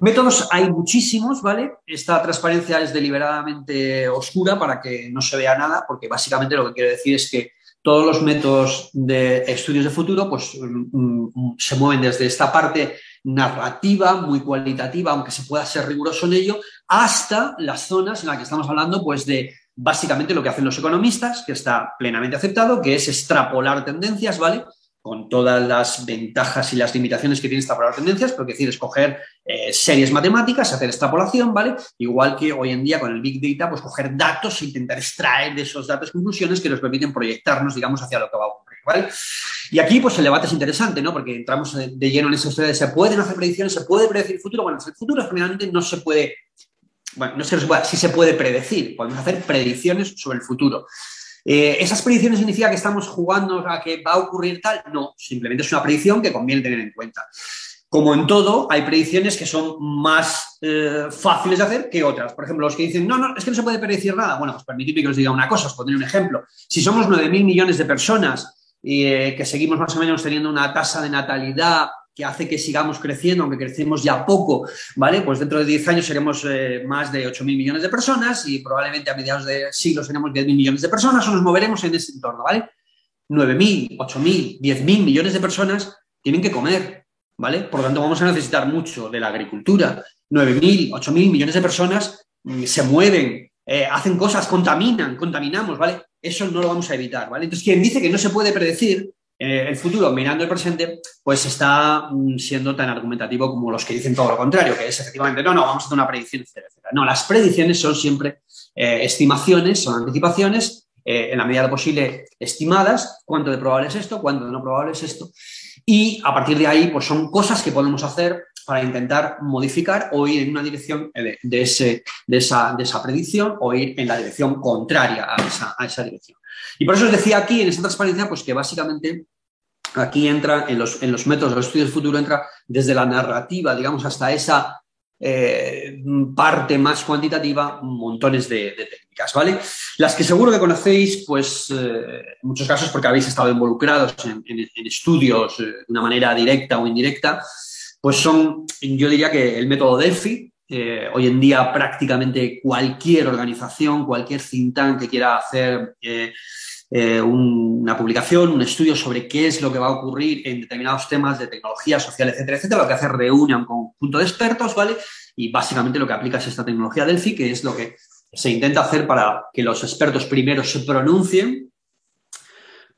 Métodos hay muchísimos, ¿vale? Esta transparencia es deliberadamente oscura para que no se vea nada, porque básicamente lo que quiere decir es que todos los métodos de estudios de futuro pues, mm, mm, se mueven desde esta parte narrativa, muy cualitativa, aunque se pueda ser riguroso en ello, hasta las zonas en las que estamos hablando pues, de básicamente lo que hacen los economistas, que está plenamente aceptado, que es extrapolar tendencias, ¿vale? Con todas las ventajas y las limitaciones que tiene extrapolar tendencias, pero es decir, escoger eh, series matemáticas, hacer extrapolación, ¿vale? Igual que hoy en día con el Big Data, pues coger datos e intentar extraer de esos datos conclusiones que nos permiten proyectarnos, digamos, hacia lo que va a ocurrir, ¿vale? Y aquí, pues el debate es interesante, ¿no? Porque entramos de lleno en esa historia de se pueden hacer predicciones, se puede predecir el futuro. Bueno, el futuro generalmente no se puede, bueno, no se puede, sí se puede predecir, podemos hacer predicciones sobre el futuro. Eh, ¿Esas predicciones significa que estamos jugando a que va a ocurrir tal? No, simplemente es una predicción que conviene tener en cuenta. Como en todo, hay predicciones que son más eh, fáciles de hacer que otras. Por ejemplo, los que dicen, no, no, es que no se puede predecir nada. Bueno, pues permitidme que os diga una cosa, os pondré un ejemplo. Si somos 9.000 millones de personas y eh, que seguimos más o menos teniendo una tasa de natalidad que hace que sigamos creciendo, aunque crecemos ya poco, ¿vale? Pues dentro de 10 años seremos eh, más de 8.000 millones de personas y probablemente a mediados de siglo seremos 10.000 millones de personas o nos moveremos en ese entorno, ¿vale? 9.000, 8.000, 10.000 millones de personas tienen que comer, ¿vale? Por lo tanto, vamos a necesitar mucho de la agricultura. 9.000, 8.000 millones de personas mm, se mueven, eh, hacen cosas, contaminan, contaminamos, ¿vale? Eso no lo vamos a evitar, ¿vale? Entonces, quien dice que no se puede predecir eh, el futuro mirando el presente, pues está mm, siendo tan argumentativo como los que dicen todo lo contrario, que es efectivamente, no, no, vamos a hacer una predicción, etcétera, No, las predicciones son siempre eh, estimaciones, son anticipaciones, eh, en la medida de lo posible estimadas, cuánto de probable es esto, cuánto de no probable es esto, y a partir de ahí, pues son cosas que podemos hacer para intentar modificar o ir en una dirección de, ese, de, esa, de esa, predicción o ir en la dirección contraria a esa, a esa dirección. Y por eso os decía aquí, en esta transparencia, pues que básicamente aquí entra, en los, métodos de los estudios futuro, entra desde la narrativa, digamos, hasta esa eh, parte más cuantitativa, montones de, técnicas, ¿vale? Las que seguro que conocéis, pues eh, en muchos casos porque habéis estado involucrados en, estudios eh, de una manera directa o indirecta, pues son, yo diría que el método Delphi, hoy en día prácticamente cualquier organización, cualquier think tank que quiera hacer una publicación, un estudio sobre qué es lo que va a ocurrir en determinados temas de tecnología social, etcétera, etcétera, lo que hace reúne a un conjunto de expertos, ¿vale? Y básicamente lo que aplica es esta tecnología Delphi, que es lo que se intenta hacer para que los expertos primero se pronuncien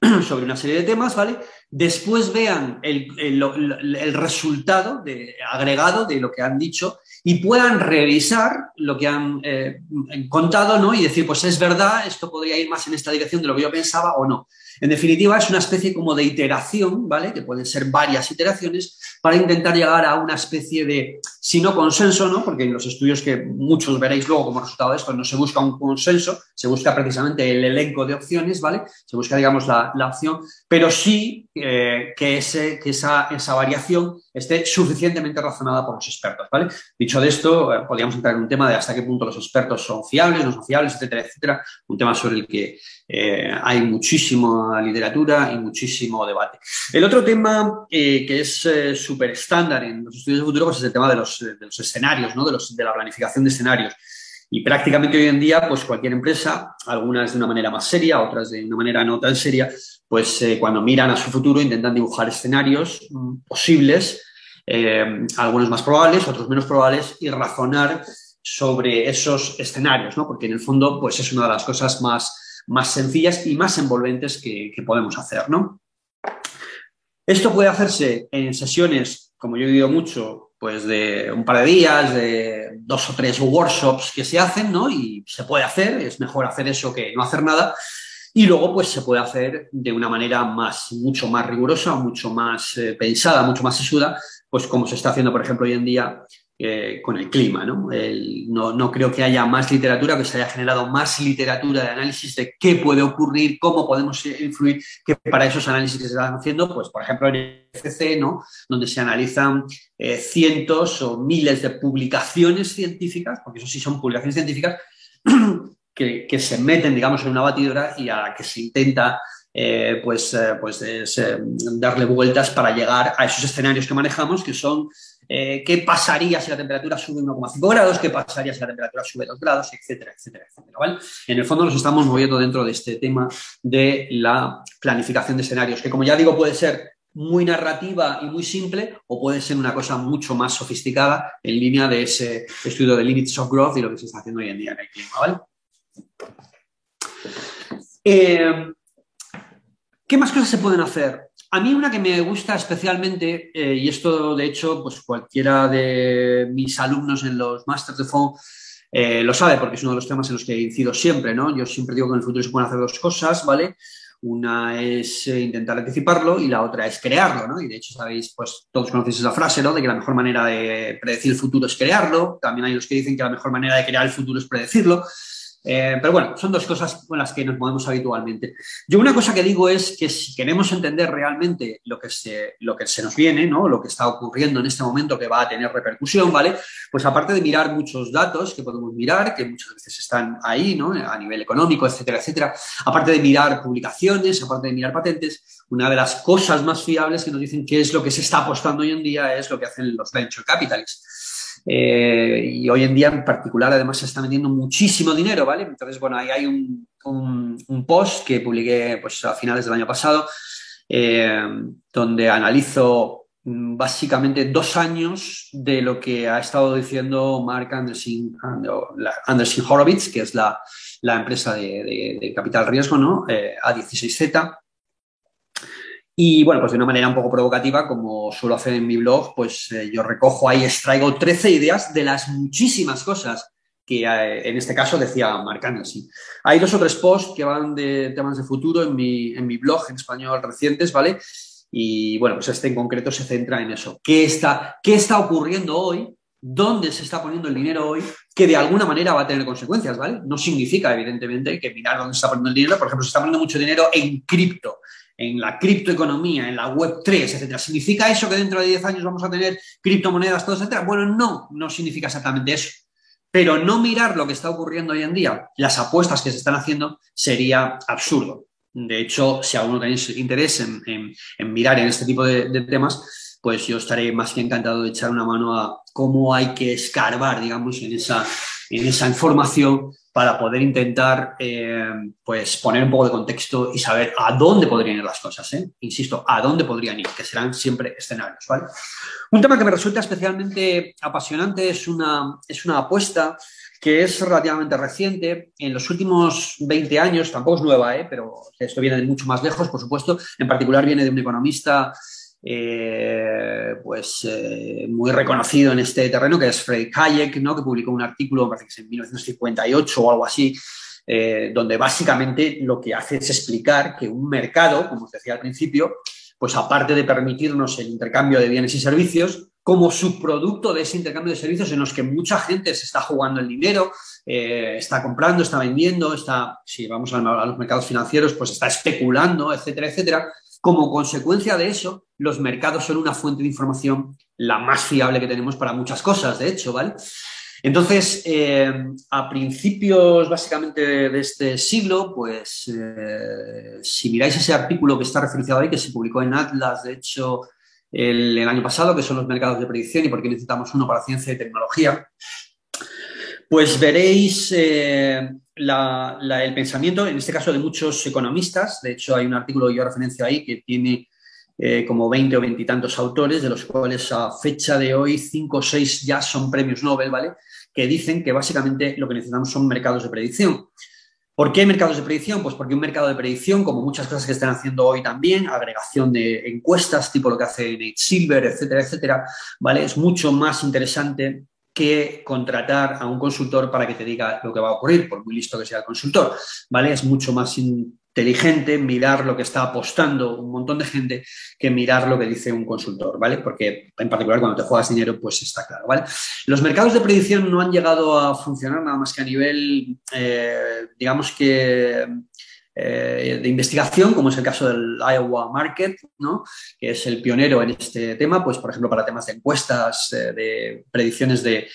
sobre una serie de temas, ¿vale? Después vean el, resultado de, agregado de lo que han dicho y puedan revisar lo que han eh, contado ¿no? y decir, pues es verdad, esto podría ir más en esta dirección de lo que yo pensaba o no. En definitiva, es una especie como de iteración, ¿vale? Que pueden ser varias iteraciones para intentar llegar a una especie de, si no consenso, ¿no? Porque en los estudios que muchos veréis luego como resultado de esto no se busca un consenso, se busca precisamente el elenco de opciones, ¿vale? Se busca, digamos, la, opción, pero sí eh, que, ese, que esa, esa variación esté suficientemente razonada por los expertos, ¿vale? Dicho de esto, eh, podríamos entrar en un tema de hasta qué punto los expertos son fiables, no son fiables, etcétera, etcétera, un tema sobre el que eh, hay muchísima literatura y muchísimo debate. El otro tema eh, que es súper estándar en los estudios de futuro pues es el tema de los, escenarios, ¿no? de, los, de la planificación de escenarios. Y prácticamente hoy en día, pues cualquier empresa, algunas de una manera más seria, otras de una manera no tan seria, pues cuando miran a su futuro intentan dibujar escenarios mm, posibles eh, algunos más probables, otros menos probables, y razonar sobre esos escenarios, ¿no? Porque en el fondo, pues es una de las cosas más, más sencillas y más envolventes que, podemos hacer, ¿no? Esto puede hacerse en sesiones, como yo he dicho mucho, pues de un par de días, de dos o tres workshops que se hacen, ¿no? Y se puede hacer, es mejor hacer eso que no hacer nada. Y luego, pues se puede hacer de una manera más, mucho más rigurosa, mucho más eh, pensada, mucho más sesuda, pues como se está haciendo, por ejemplo, hoy en día eh, con el clima. ¿no? ¿no? creo que haya más literatura, que se haya generado más literatura de análisis de qué puede ocurrir, cómo podemos influir, que para esos análisis que se están haciendo, pues por ejemplo en FC, ¿no? donde se analizan eh, cientos o miles de publicaciones científicas, porque eso sí son publicaciones científicas, que, que se meten, digamos, en una batidora y a la que se intenta eh, pues, pues darle vueltas para llegar a esos escenarios que manejamos, que son qué pasaría si la temperatura sube 1,5 grados, qué pasaría si la temperatura sube 2 grados, etcétera, etcétera, etcétera. En el fondo nos estamos moviendo dentro de este tema de la planificación de escenarios, que como ya digo puede ser muy narrativa y muy simple o puede ser una cosa mucho más sofisticada en línea de ese estudio de limits of growth y lo que se está haciendo hoy en día en el clima. ¿vale? ¿Qué más cosas se pueden hacer? A mí una que me gusta especialmente, eh, y esto de hecho, pues cualquiera de mis alumnos en los Masters de FON eh, lo sabe, porque es uno de los temas en los que incido siempre, ¿no? Yo siempre digo que en el futuro se pueden hacer dos cosas, ¿vale? Una es eh, intentar anticiparlo y la otra es crearlo, ¿no? Y de hecho, sabéis, pues todos conocéis esa frase, ¿no? De que la mejor manera de predecir el futuro es crearlo. También hay los que dicen que la mejor manera de crear el futuro es predecirlo. Eh, pero bueno, son dos cosas con las que nos movemos habitualmente. Yo una cosa que digo es que si queremos entender realmente lo que se, lo que se nos viene, ¿no? lo que está ocurriendo en este momento que va a tener repercusión, ¿vale? Pues aparte de mirar muchos datos que podemos mirar, que muchas veces están ahí, ¿no? A nivel económico, etcétera, etcétera. Aparte de mirar publicaciones, aparte de mirar patentes, una de las cosas más fiables que nos dicen qué es lo que se está apostando hoy en día es lo que hacen los venture capitalists. Eh, y hoy en día en particular además se está metiendo muchísimo dinero, ¿vale? Entonces, bueno, ahí hay un, post que publiqué pues, a finales del año pasado eh, donde analizo mm, básicamente dos años de lo que ha estado diciendo Mark Anderson, Anderson Horowitz, que es la, empresa de, capital riesgo, ¿no? Eh, A16Z, y bueno, pues de una manera un poco provocativa, como suelo hacer en mi blog, pues eh, yo recojo ahí, extraigo 13 ideas de las muchísimas cosas que eh, en este caso decía Marc Anderson. Hay dos o tres posts que van de temas de futuro en mi, en mi blog en español recientes, ¿vale? Y bueno, pues este en concreto se centra en eso. ¿Qué está, qué está ocurriendo hoy? ¿Dónde se está poniendo el dinero hoy? Que de alguna manera va a tener consecuencias, ¿vale? No significa, evidentemente, que mirar dónde se está poniendo el dinero. Por ejemplo, se está poniendo mucho dinero en cripto en la criptoeconomía, en la web 3, etcétera. ¿Significa eso que dentro de 10 años vamos a tener criptomonedas, todo, etcétera? Bueno, no, no significa exactamente eso. Pero no mirar lo que está ocurriendo hoy en día, las apuestas que se están haciendo, sería absurdo. De hecho, si alguno tenéis interés en, mirar en este tipo de, de, temas, pues yo estaré más que encantado de echar una mano a cómo hay que escarbar, digamos, en esa, en esa información para poder intentar eh, pues poner un poco de contexto y saber a dónde podrían ir las cosas. ¿eh? Insisto, a dónde podrían ir, que serán siempre escenarios. Un tema que me resulta especialmente apasionante es una, es una apuesta que es relativamente reciente. En los últimos 20 años, tampoco es nueva, ¿eh? pero esto viene de mucho más lejos, por supuesto. En particular viene de un economista eh, pues eh, muy reconocido en este terreno, que es Fredrik Hayek, ¿no? que publicó un artículo, parece que en 1958 o algo así, eh, donde básicamente lo que hace es explicar que un mercado, como os decía al principio, pues aparte de permitirnos el intercambio de bienes y servicios, como subproducto de ese intercambio de servicios en los que mucha gente se está jugando el dinero, está comprando, está vendiendo, está, si vamos a, los mercados financieros, pues está especulando, etcétera, etcétera, como consecuencia de eso, los mercados son una fuente de información la más fiable que tenemos para muchas cosas, de hecho, ¿vale? Entonces, eh, a principios básicamente de este siglo, pues eh, si miráis ese artículo que está referenciado ahí, que se publicó en Atlas, de hecho, el, año pasado, que son los mercados de predicción y por qué necesitamos uno para ciencia y tecnología, pues veréis eh, el pensamiento, en este caso de muchos economistas. De hecho, hay un artículo que yo referencio ahí que tiene eh, como 20 o 20 y tantos autores, de los cuales a fecha de hoy 5 o 6 ya son premios Nobel, ¿vale? Que dicen que básicamente lo que necesitamos son mercados de predicción. ¿Por qué mercados de predicción? Pues porque un mercado de predicción, como muchas cosas que están haciendo hoy también, agregación de encuestas, tipo lo que hace Nate Silver, etcétera, etcétera, ¿vale? Es mucho más interesante que contratar a un consultor para que te diga lo que va a ocurrir, por muy listo que sea el consultor, ¿vale? Es mucho más inteligente mirar lo que está apostando un montón de gente que mirar lo que dice un consultor, ¿vale? Porque en particular cuando te juegas dinero, pues está claro, ¿vale? Los mercados de predicción no han llegado a funcionar nada más que a nivel, eh, digamos que eh, de investigación, como es el caso del Iowa Market, ¿no? que es el pionero en este tema, pues por ejemplo para temas de encuestas, eh, de predicciones de,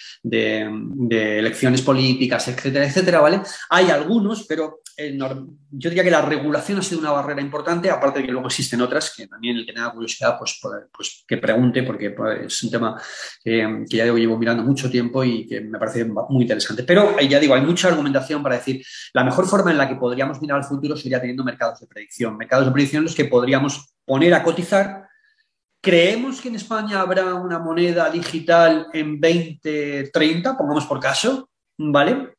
elecciones políticas, etcétera, etcétera, ¿vale? Hay algunos, pero yo diría que la regulación ha sido una barrera importante, aparte de que luego existen otras, que también el que tenga curiosidad, pues, pues que pregunte, porque pues, es un tema que, ya llevo mirando mucho tiempo y que me parece muy interesante. Pero ya digo, hay mucha argumentación para decir, la mejor forma en la que podríamos mirar al futuro sería teniendo mercados de predicción, mercados de predicción los que podríamos poner a cotizar ¿Creemos que en España habrá una moneda digital en 2030, pongamos por caso? ¿Vale?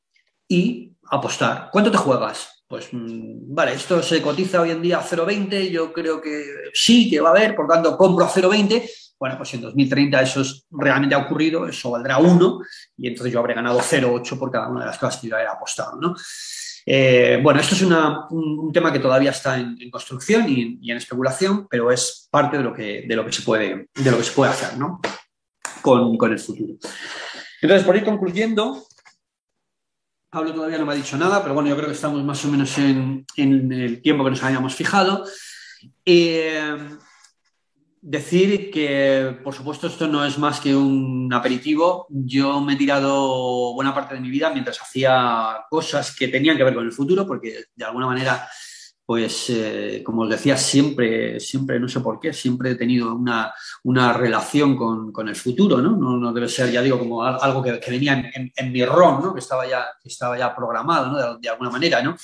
Y apostar. ¿Cuánto te juegas? Pues mm, vale, esto se cotiza hoy en día a 0,20, yo creo que sí, que va a haber, por tanto compro a 0,20. Bueno, pues en 2030 eso es, realmente ha ocurrido, eso valdrá 1 y entonces yo habré ganado 0,8 por cada una de las cosas que yo había apostado, ¿no? Eh, bueno, esto es un, tema que todavía está en, construcción y, en especulación, pero es parte de lo que, de lo que, se, puede, de lo que se puede hacer ¿no? con, con el futuro. Entonces, por ir concluyendo, Pablo todavía no me ha dicho nada, pero bueno, yo creo que estamos más o menos en, el tiempo que nos habíamos fijado. Eh, decir que, por supuesto, esto no es más que un aperitivo. Yo me he tirado buena parte de mi vida mientras hacía cosas que tenían que ver con el futuro, porque de alguna manera pues eh, como os decía, siempre, siempre, no sé por qué, siempre he tenido una, relación con, el futuro, ¿no? ¿no? debe ser, ya digo, como algo que, venía en, mi ROM, ¿no? Que estaba ya, que estaba ya programado, ¿no? De, alguna manera, ¿no?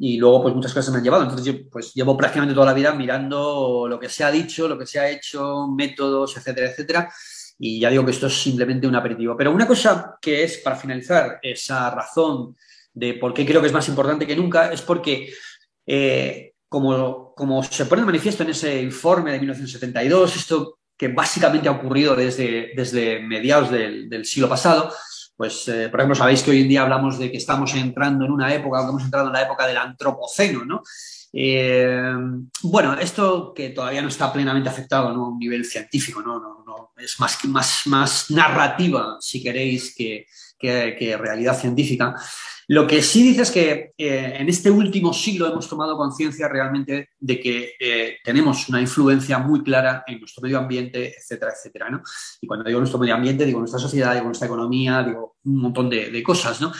Y luego, pues muchas cosas me han llevado. Entonces, yo pues llevo prácticamente toda la vida mirando lo que se ha dicho, lo que se ha hecho, métodos, etcétera, etcétera. Y ya digo que esto es simplemente un aperitivo. Pero una cosa que es, para finalizar, esa razón de por qué creo que es más importante que nunca, es porque eh, como, como, se pone de manifiesto en ese informe de 1972, esto que básicamente ha ocurrido desde, desde mediados del, siglo pasado, pues, eh, por ejemplo, sabéis que hoy en día hablamos de que estamos entrando en una época, que hemos entrado en la época del antropoceno, ¿no? Eh, bueno, esto que todavía no está plenamente afectado a un nivel científico, ¿no? no, no es más, más, más narrativa, si queréis, que, que, que realidad científica. Lo que sí dice es que eh, en este último siglo hemos tomado conciencia realmente de que eh, tenemos una influencia muy clara en nuestro medio ambiente, etcétera, etcétera. ¿no? Y cuando digo nuestro medio ambiente, digo nuestra sociedad, digo nuestra economía, digo un montón de, cosas. ¿no?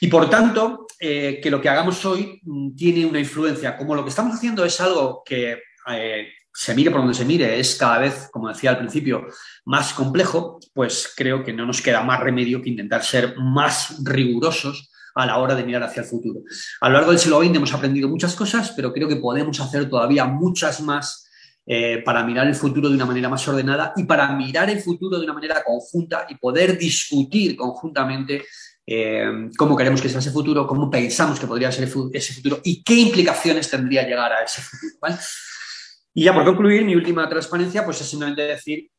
Y por tanto, eh, que lo que hagamos hoy mm, tiene una influencia. Como lo que estamos haciendo es algo que se mire por donde se mire, es cada vez, como decía al principio, más complejo, pues creo que no nos queda más remedio que intentar ser más rigurosos a la hora de mirar hacia el futuro. A lo largo del siglo XX hemos aprendido muchas cosas, pero creo que podemos hacer todavía muchas más eh, para mirar el futuro de una manera más ordenada y para mirar el futuro de una manera conjunta y poder discutir conjuntamente eh, cómo queremos que sea ese futuro, cómo pensamos que podría ser ese futuro y qué implicaciones tendría llegar a ese futuro. Y ya por concluir, mi última transparencia, pues es simplemente decir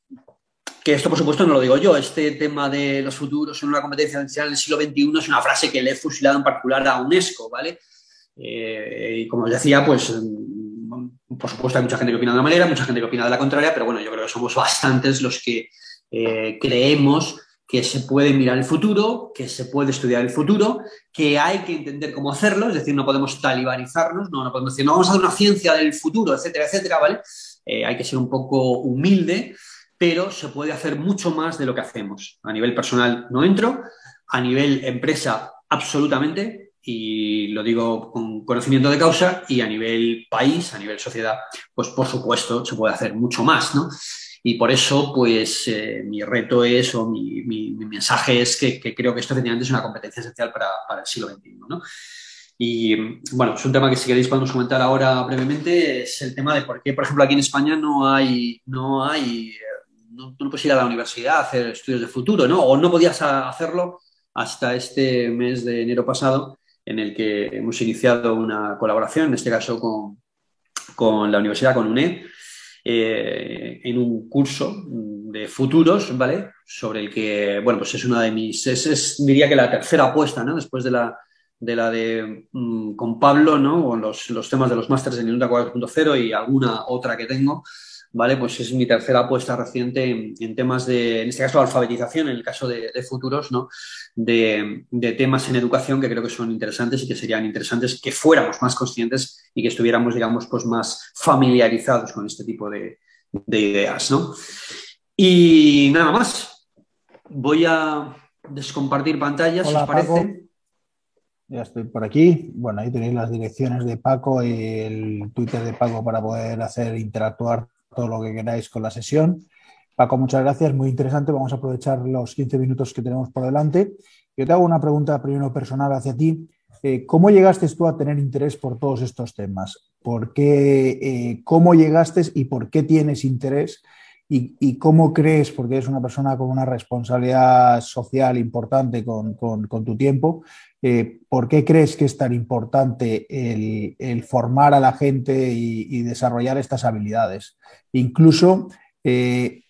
que esto, por supuesto, no lo digo yo. Este tema de los futuros en una competencia en el siglo XXI es una frase que le he fusilado en particular a UNESCO, ¿vale? Eh, y como os decía, pues por supuesto hay mucha gente que opina de una manera, mucha gente que opina de la contraria, pero bueno, yo creo que somos bastantes los que eh, creemos que se puede mirar el futuro, que se puede estudiar el futuro, que hay que entender cómo hacerlo, es decir, no podemos talibanizarnos, no, no podemos decir, no vamos a hacer una ciencia del futuro, etcétera, etcétera, ¿vale? Eh, hay que ser un poco humilde, pero se puede hacer mucho más de lo que hacemos. A nivel personal no entro, a nivel empresa absolutamente, y lo digo con conocimiento de causa, y a nivel país, a nivel sociedad, pues por supuesto se puede hacer mucho más, ¿no? Y por eso, pues, eh, mi reto es, o mi, mensaje es que, creo que esto efectivamente es una competencia esencial para, el siglo XXI, ¿no? Y bueno, es un tema que si queréis podemos comentar ahora brevemente, es el tema de por qué, por ejemplo, aquí en España no hay, no hay, no, no puedes ir a la universidad a hacer estudios de futuro, ¿no? O no podías hacerlo hasta este mes de enero pasado, en el que hemos iniciado una colaboración, en este caso con, con la universidad, con UNED, eh, en un curso de futuros, ¿vale? Sobre el que, bueno, pues es una de mis, es, diría que la tercera apuesta, ¿no? Después de la de, la de mm, con Pablo, ¿no? Con los, los temas de los másteres en Inunda 4.0 y alguna otra que tengo, ¿vale? Pues es mi tercera apuesta reciente en, temas de, en este caso, alfabetización, en el caso de, futuros, ¿no? De, temas en educación que creo que son interesantes y que serían interesantes que fuéramos más conscientes y que estuviéramos, digamos, pues más familiarizados con este tipo de, ideas, ¿no? Y nada más. Voy a descompartir pantallas, si os parece. Ya estoy por aquí. Bueno, ahí tenéis las direcciones de Paco y el Twitter de Paco para poder hacer interactuar todo lo que queráis con la sesión. Paco, muchas gracias, muy interesante. Vamos a aprovechar los 15 minutos que tenemos por delante. Yo te hago una pregunta primero personal hacia ti. Eh, ¿Cómo llegaste tú a tener interés por todos estos temas? ¿Por qué, eh, ¿Cómo llegaste y por qué tienes interés? Y, cómo crees, porque eres una persona con una responsabilidad social importante con, tu tiempo, eh, ¿por qué crees que es tan importante el, formar a la gente y, desarrollar estas habilidades? Incluso eh,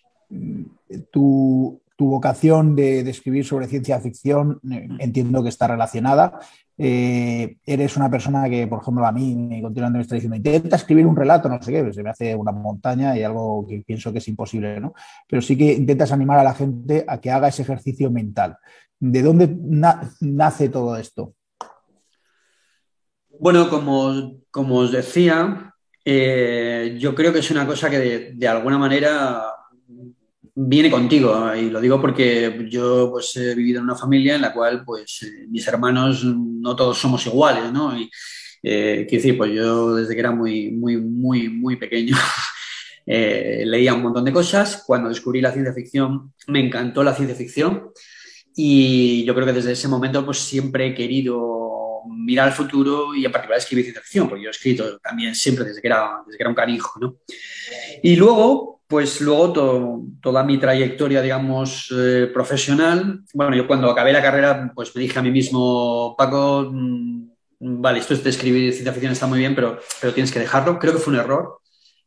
tu, vocación de, escribir sobre ciencia ficción eh, entiendo que está relacionada, eh, eres una persona que, por ejemplo, a mí continuamente me está diciendo, intenta escribir un relato, no sé qué, se me hace una montaña y algo que pienso que es imposible, ¿no? Pero sí que intentas animar a la gente a que haga ese ejercicio mental. ¿De dónde nace todo esto? Bueno, como, como os decía, eh, yo creo que es una cosa que de alguna manera viene contigo y lo digo porque yo pues he vivido en una familia en la cual pues eh, mis hermanos no todos somos iguales, ¿no? Y eh, quiero decir, pues yo desde que era muy, muy, muy, muy pequeño eh, leía un montón de cosas. Cuando descubrí la ciencia ficción me encantó la ciencia ficción y yo creo que desde ese momento pues siempre he querido mirar al futuro y en particular escribir ciencia ficción, porque yo he escrito también siempre desde que era, desde que era un canijo, ¿no? Y luego pues luego toda mi trayectoria, digamos, eh, profesional, bueno, yo cuando acabé la carrera, pues me dije a mí mismo, Paco, mm, vale, esto de escribir ciencia ficción está muy bien, pero, pero tienes que dejarlo. Creo que fue un error.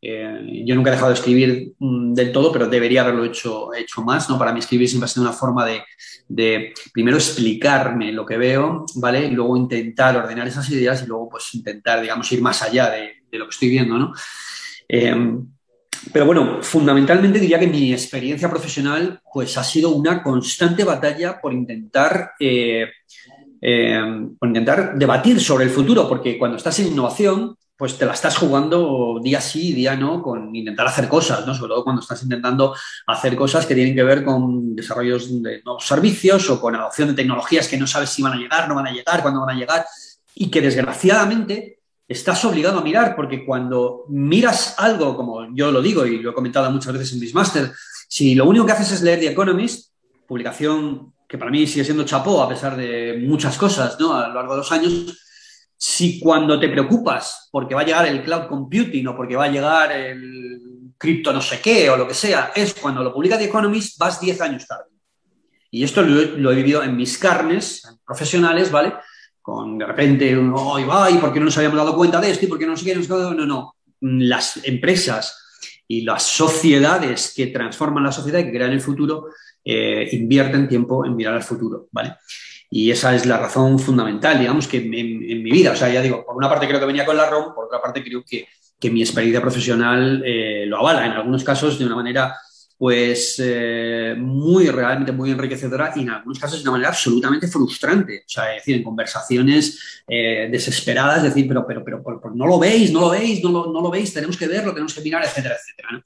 Eh, yo nunca he dejado de escribir mm, del todo, pero debería haberlo hecho, hecho más, ¿no? Para mí escribir siempre ha sido una forma de, de, primero explicarme lo que veo, ¿vale? Y luego intentar ordenar esas ideas y luego pues intentar, digamos, ir más allá de, de lo que estoy viendo, ¿no? Eh, pero bueno, fundamentalmente diría que mi experiencia profesional pues, ha sido una constante batalla por intentar, eh, eh, por intentar debatir sobre el futuro, porque cuando estás en innovación, pues te la estás jugando día sí, día no, con intentar hacer cosas, ¿no? Sobre todo cuando estás intentando hacer cosas que tienen que ver con desarrollos de nuevos servicios o con adopción de tecnologías que no sabes si van a llegar, no van a llegar, cuándo van a llegar, y que desgraciadamente estás obligado a mirar, porque cuando miras algo, como yo lo digo y lo he comentado muchas veces en mis máster, si lo único que haces es leer The Economist, publicación que para mí sigue siendo chapó a pesar de muchas cosas ¿no? a lo largo de los años, si cuando te preocupas porque va a llegar el cloud computing o porque va a llegar el cripto no sé qué o lo que sea, es cuando lo publica The Economist, vas 10 años tarde. Y esto lo, lo he vivido en mis carnes profesionales, ¿vale? Con de repente, hoy va, ¿y por qué no nos habíamos dado cuenta de esto? ¿Y por qué no sé qué? No, no, no. las empresas y las sociedades que transforman la sociedad y que crean el futuro eh, invierten tiempo en mirar al futuro, ¿vale? Y esa es la razón fundamental, digamos, que en, mi vida, o sea, ya digo, por una parte creo que venía con la ROM, por otra parte creo que, mi experiencia profesional eh, lo avala, en algunos casos de una manera pues eh, muy, realmente muy enriquecedora y en algunos casos de una manera absolutamente frustrante. O sea, es decir, en conversaciones eh, desesperadas, es decir, pero, pero, pero, no lo veis, no lo veis, no lo, no lo, veis, tenemos que verlo, tenemos que mirar, etcétera, etcétera.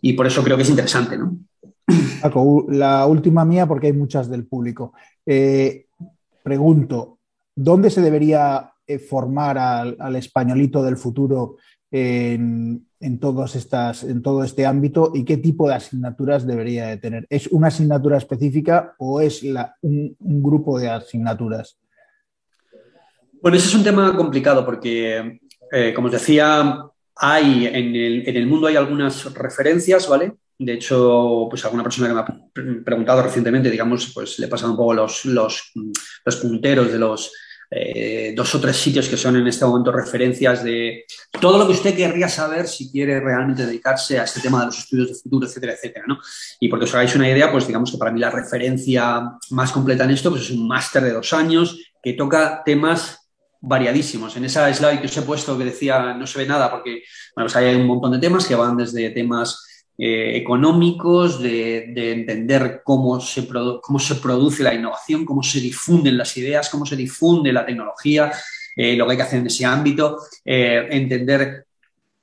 Y por eso creo que es interesante, ¿no? La última mía, porque hay muchas del público. Eh, pregunto, ¿dónde se debería formar al, al españolito del futuro en, todos estas, en todo este ámbito y qué tipo de asignaturas debería de tener. ¿Es una asignatura específica o es un, grupo de asignaturas? Bueno, ese es un tema complicado porque, eh, como os decía, hay en el, mundo hay algunas referencias, ¿vale? De hecho, pues alguna persona que me ha preguntado recientemente, digamos, pues le he pasado un poco los, los, los punteros de los, eh, dos o tres sitios que son en este momento referencias de todo lo que usted querría saber si quiere realmente dedicarse a este tema de los estudios de futuro, etcétera, etcétera. ¿no? Y porque os hagáis una idea, pues digamos que para mí la referencia más completa en esto pues es un máster de dos años que toca temas variadísimos. En esa slide que os he puesto que decía no se ve nada porque bueno, pues hay un montón de temas que van desde temas eh, económicos, de, entender cómo se, cómo se produce la innovación, cómo se difunden las ideas, cómo se difunde la tecnología, eh, lo que hay que hacer en ese ámbito, eh, entender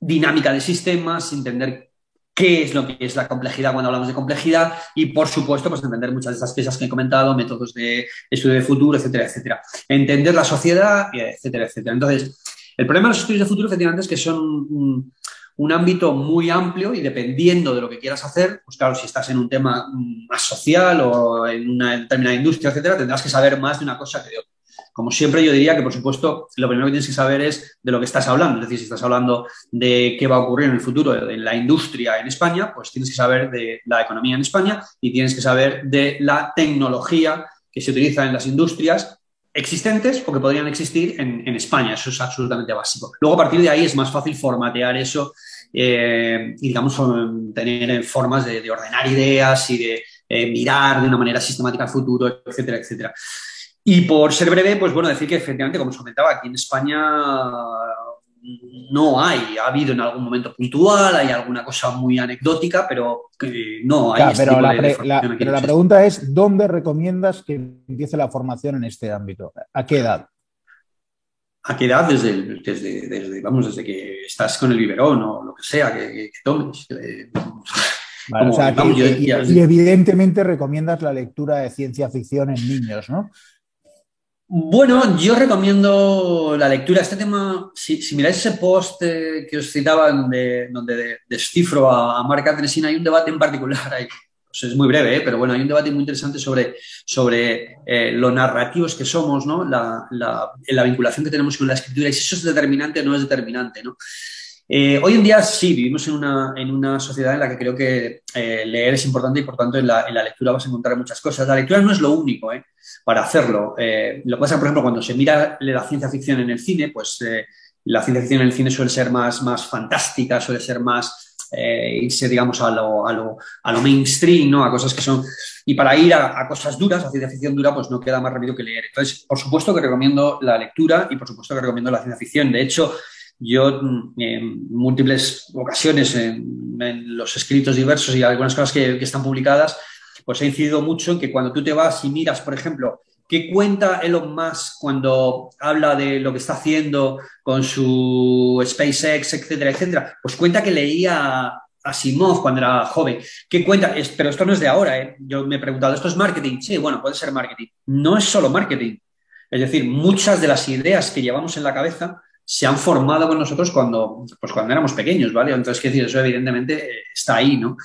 dinámica de sistemas, entender qué es lo que es la complejidad cuando hablamos de complejidad y, por supuesto, pues entender muchas de estas piezas que he comentado, métodos de estudio de futuro, etcétera, etcétera. Entender la sociedad, etcétera, etcétera. Entonces, el problema de los estudios de futuro, efectivamente, es que son un ámbito muy amplio y dependiendo de lo que quieras hacer, pues claro, si estás en un tema más social o en una determinada industria, etcétera, tendrás que saber más de una cosa que de otra. Como siempre, yo diría que, por supuesto, lo primero que tienes que saber es de lo que estás hablando. Es decir, si estás hablando de qué va a ocurrir en el futuro en la industria en España, pues tienes que saber de la economía en España y tienes que saber de la tecnología que se utiliza en las industrias existentes o que podrían existir en, España. Eso es absolutamente básico. Luego, a partir de ahí, es más fácil formatear eso eh, y, digamos, tener formas de, ordenar ideas y de eh, mirar de una manera sistemática al futuro, etcétera, etcétera. Y por ser breve, pues bueno, decir que efectivamente, como os comentaba, aquí en España no hay, ha habido en algún momento puntual, hay alguna cosa muy anecdótica, pero no hay. Este pero, la, pero la pregunta es, ¿dónde recomiendas que empiece la formación en este ámbito? ¿A qué edad? ¿A qué edad? Desde, desde, vamos, desde que estás con el biberón o lo que sea que, tomes. y, evidentemente recomiendas la lectura de ciencia ficción en niños, ¿no? Bueno, yo recomiendo la lectura. Este tema, si, miráis ese post eh, que os citaba donde, descifro a, a Andresina, hay un debate en particular ahí pues es muy breve, ¿eh? pero bueno, hay un debate muy interesante sobre, sobre eh, lo narrativos que somos, ¿no? La, la, vinculación que tenemos con la escritura y si eso es determinante o no es determinante. ¿no? Eh, hoy en día sí, vivimos en una, en una, sociedad en la que creo que leer es importante y por tanto en la, en la, lectura vas a encontrar muchas cosas. La lectura no es lo único para hacerlo. lo que pasa, por ejemplo, cuando se mira la ciencia ficción en el cine, pues la ciencia ficción en el cine suele ser más, más fantástica, suele ser más eh, irse, digamos, a lo, a, lo, a lo, mainstream, ¿no? A cosas que son... Y para ir a, cosas duras, a ciencia ficción dura, pues no queda más remedio que leer. Entonces, por supuesto que recomiendo la lectura y por supuesto que recomiendo la ciencia ficción. De hecho, yo mm, en múltiples ocasiones en, los escritos diversos y algunas cosas que, están publicadas, pues he incidido mucho en que cuando tú te vas y miras, por ejemplo, ¿Qué cuenta Elon Musk cuando habla de lo que está haciendo con su SpaceX, etcétera, etcétera? Pues cuenta que leía a Simov cuando era joven. ¿Qué cuenta? pero esto no es de ahora, ¿eh? Yo me he preguntado, ¿esto es marketing? Sí, bueno, puede ser marketing. No es solo marketing. Es decir, muchas de las ideas que llevamos en la cabeza se han formado con nosotros cuando, pues cuando éramos pequeños, ¿vale? Entonces, ¿qué decir? Eso evidentemente está ahí, ¿no?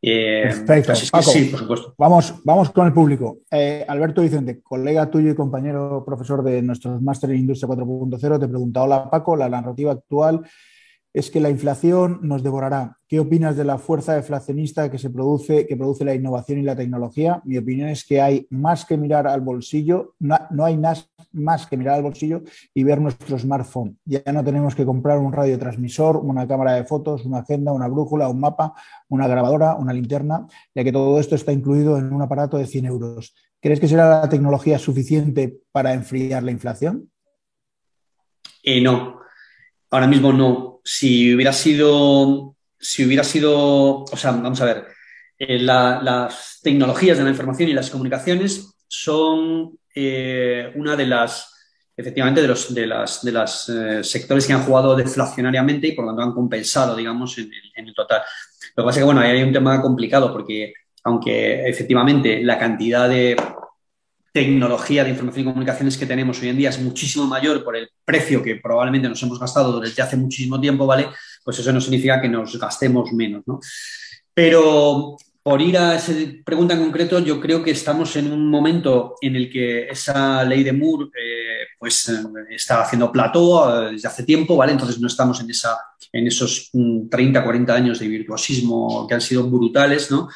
Eh, Perfecto. sí, por supuesto. Vamos, vamos con el público. Eh, Alberto Vicente, colega tuyo y compañero profesor de nuestros máster en Industria 4.0, te pregunta, hola Paco, la narrativa actual es que la inflación nos devorará. ¿Qué opinas de la fuerza deflacionista que se produce, que produce la innovación y la tecnología? Mi opinión es que hay más que mirar al bolsillo, no, hay más, más que mirar al bolsillo y ver nuestro smartphone. Ya no tenemos que comprar un radiotransmisor, una cámara de fotos, una agenda, una brújula, un mapa, una grabadora, una linterna, ya que todo esto está incluido en un aparato de 100 euros. ¿Crees que será la tecnología suficiente para enfriar la inflación? Eh, no, ahora mismo no. Si hubiera sido, si hubiera sido, o sea, vamos a ver, eh, las tecnologías de la información y las comunicaciones son eh, una de las, efectivamente, de los de las, de las sectores que han jugado deflacionariamente y por lo tanto han compensado, digamos, en el, total. Lo que pasa es que, bueno, ahí hay un tema complicado porque aunque efectivamente la cantidad de tecnología de información y comunicaciones que tenemos hoy en día es muchísimo mayor por el precio que probablemente nos hemos gastado desde hace muchísimo tiempo, ¿vale? Pues eso no significa que nos gastemos menos, ¿no? Pero por ir a esa pregunta en concreto, yo creo que estamos en un momento en el que esa ley de Moore eh, pues, eh, está haciendo plató eh, desde hace tiempo, ¿vale? Entonces no estamos en, esa, en esos 30, mm, 40 años de virtuosismo que han sido brutales, ¿no?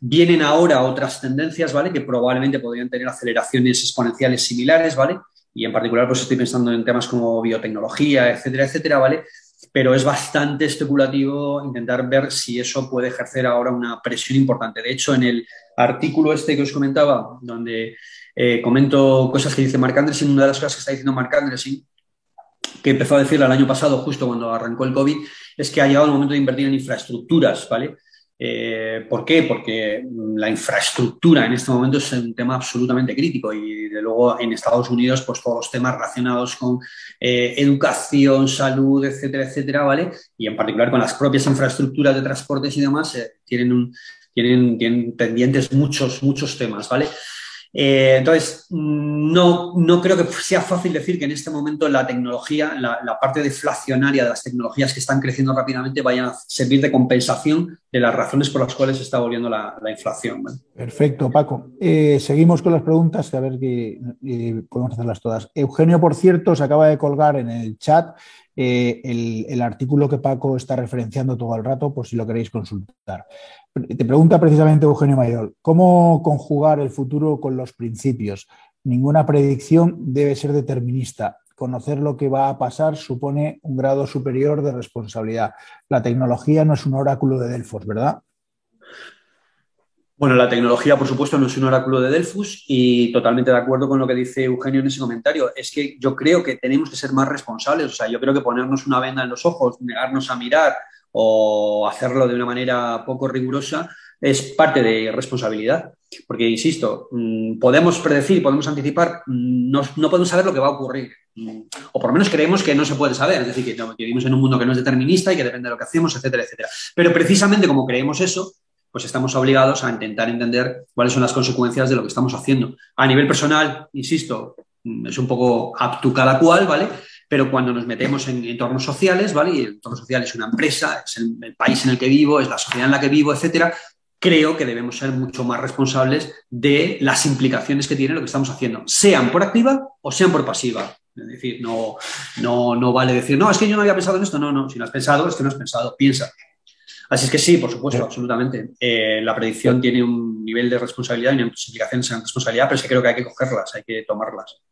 Vienen ahora otras tendencias, ¿vale? Que probablemente podrían tener aceleraciones exponenciales similares, ¿vale? Y en particular, pues estoy pensando en temas como biotecnología, etcétera, etcétera, ¿vale? Pero es bastante especulativo intentar ver si eso puede ejercer ahora una presión importante. De hecho, en el artículo este que os comentaba, donde eh, comento cosas que dice Mark Andreessen, una de las cosas que está diciendo Mark Andreessen, que empezó a decirlo el año pasado, justo cuando arrancó el COVID, es que ha llegado el momento de invertir en infraestructuras, ¿vale? Eh, ¿Por qué? Porque la infraestructura en este momento es un tema absolutamente crítico y de luego en Estados Unidos pues todos los temas relacionados con eh, educación, salud, etcétera, etcétera, ¿vale? Y en particular con las propias infraestructuras de transportes y demás eh, tienen, un, tienen, tienen pendientes muchos, muchos temas, ¿vale? Eh, entonces, no, no, creo que sea fácil decir que en este momento la tecnología, la, parte deflacionaria de las tecnologías que están creciendo rápidamente vayan a servir de compensación de las razones por las cuales se está volviendo la, inflación. Perfecto, Paco. Eh, seguimos con las preguntas, a ver que eh, podemos hacerlas todas. Eugenio, por cierto, se acaba de colgar en el chat el, el, artículo que Paco está referenciando todo el rato, por si lo queréis consultar. Te pregunta precisamente Eugenio Mayor, ¿cómo conjugar el futuro con los principios? Ninguna predicción debe ser determinista. Conocer lo que va a pasar supone un grado superior de responsabilidad. La tecnología no es un oráculo de Delfos, ¿verdad? Bueno, la tecnología, por supuesto, no es un oráculo de Delfos y totalmente de acuerdo con lo que dice Eugenio en ese comentario. Es que yo creo que tenemos que ser más responsables. O sea, yo creo que ponernos una venda en los ojos, negarnos a mirar o hacerlo de una manera poco rigurosa es parte de responsabilidad. Porque, insisto, mm, podemos predecir, podemos anticipar, mm, no, no, podemos saber lo que va a ocurrir. Mm, o por lo menos creemos que no se puede saber. Es decir, que, vivimos en un mundo que no es determinista y que depende de lo que hacemos, etcétera, etcétera. Pero precisamente como creemos eso, pues estamos obligados a intentar entender cuáles son las consecuencias de lo que estamos haciendo. A nivel personal, insisto, es un poco apto cada cual, ¿vale? pero cuando nos metemos en entornos sociales, ¿vale? Y el entorno social es una empresa, es el, país en el que vivo, es la sociedad en la que vivo, etcétera, creo que debemos ser mucho más responsables de las implicaciones que tiene lo que estamos haciendo, sean por activa o sean por pasiva. Es decir, no, no, no vale decir, no, es que yo no había pensado en esto. No, no, si no has pensado, es que no has pensado, piensa. Así es que sí, por supuesto, absolutamente. Eh, la predicción tiene un nivel de responsabilidad y unas implicaciones en responsabilidad, pero sí creo que hay que cogerlas, hay que tomarlas.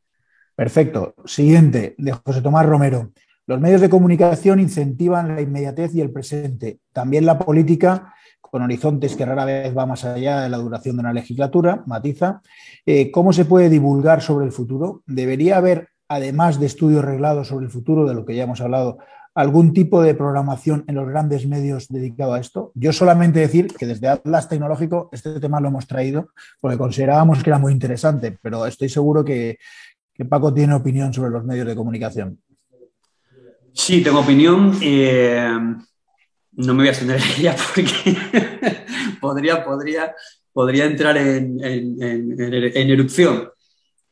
Perfecto. Siguiente, de José Tomás Romero. Los medios de comunicación incentivan la inmediatez y el presente. También la política, con horizontes que rara vez va más allá de la duración de una legislatura, matiza. Eh, ¿Cómo se puede divulgar sobre el futuro? ¿Debería haber, además de estudios reglados sobre el futuro, de lo que ya hemos hablado, algún tipo de programación en los grandes medios dedicado a esto? Yo solamente decir que desde Atlas Tecnológico este tema lo hemos traído porque considerábamos que era muy interesante, pero estoy seguro que, Paco tiene opinión sobre los medios de comunicación. Sí, tengo opinión. Eh, no me voy a extender en ella porque podría, podría, podría entrar en, erupción.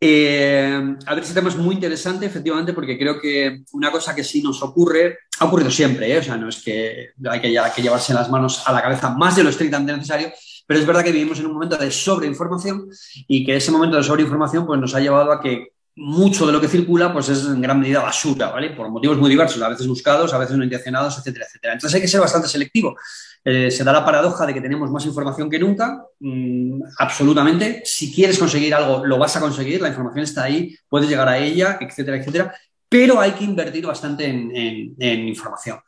Eh, a ver, ese tema es muy interesante, efectivamente, porque creo que una cosa que sí nos ocurre, ha ocurrido siempre, ¿eh? o sea, no es que hay que, hay que llevarse las manos a la cabeza más de lo estrictamente necesario, pero es verdad que vivimos en un momento de sobreinformación y que ese momento de sobreinformación pues, nos ha llevado a que mucho de lo que circula pues es en gran medida basura, ¿vale? Por motivos muy diversos, a veces buscados, a veces no intencionados, etcétera, etcétera. Entonces hay que ser bastante selectivo. Eh, se da la paradoja de que tenemos más información que nunca, mm, absolutamente. Si quieres conseguir algo, lo vas a conseguir, la información está ahí, puedes llegar a ella, etcétera, etcétera. Pero hay que invertir bastante en, información.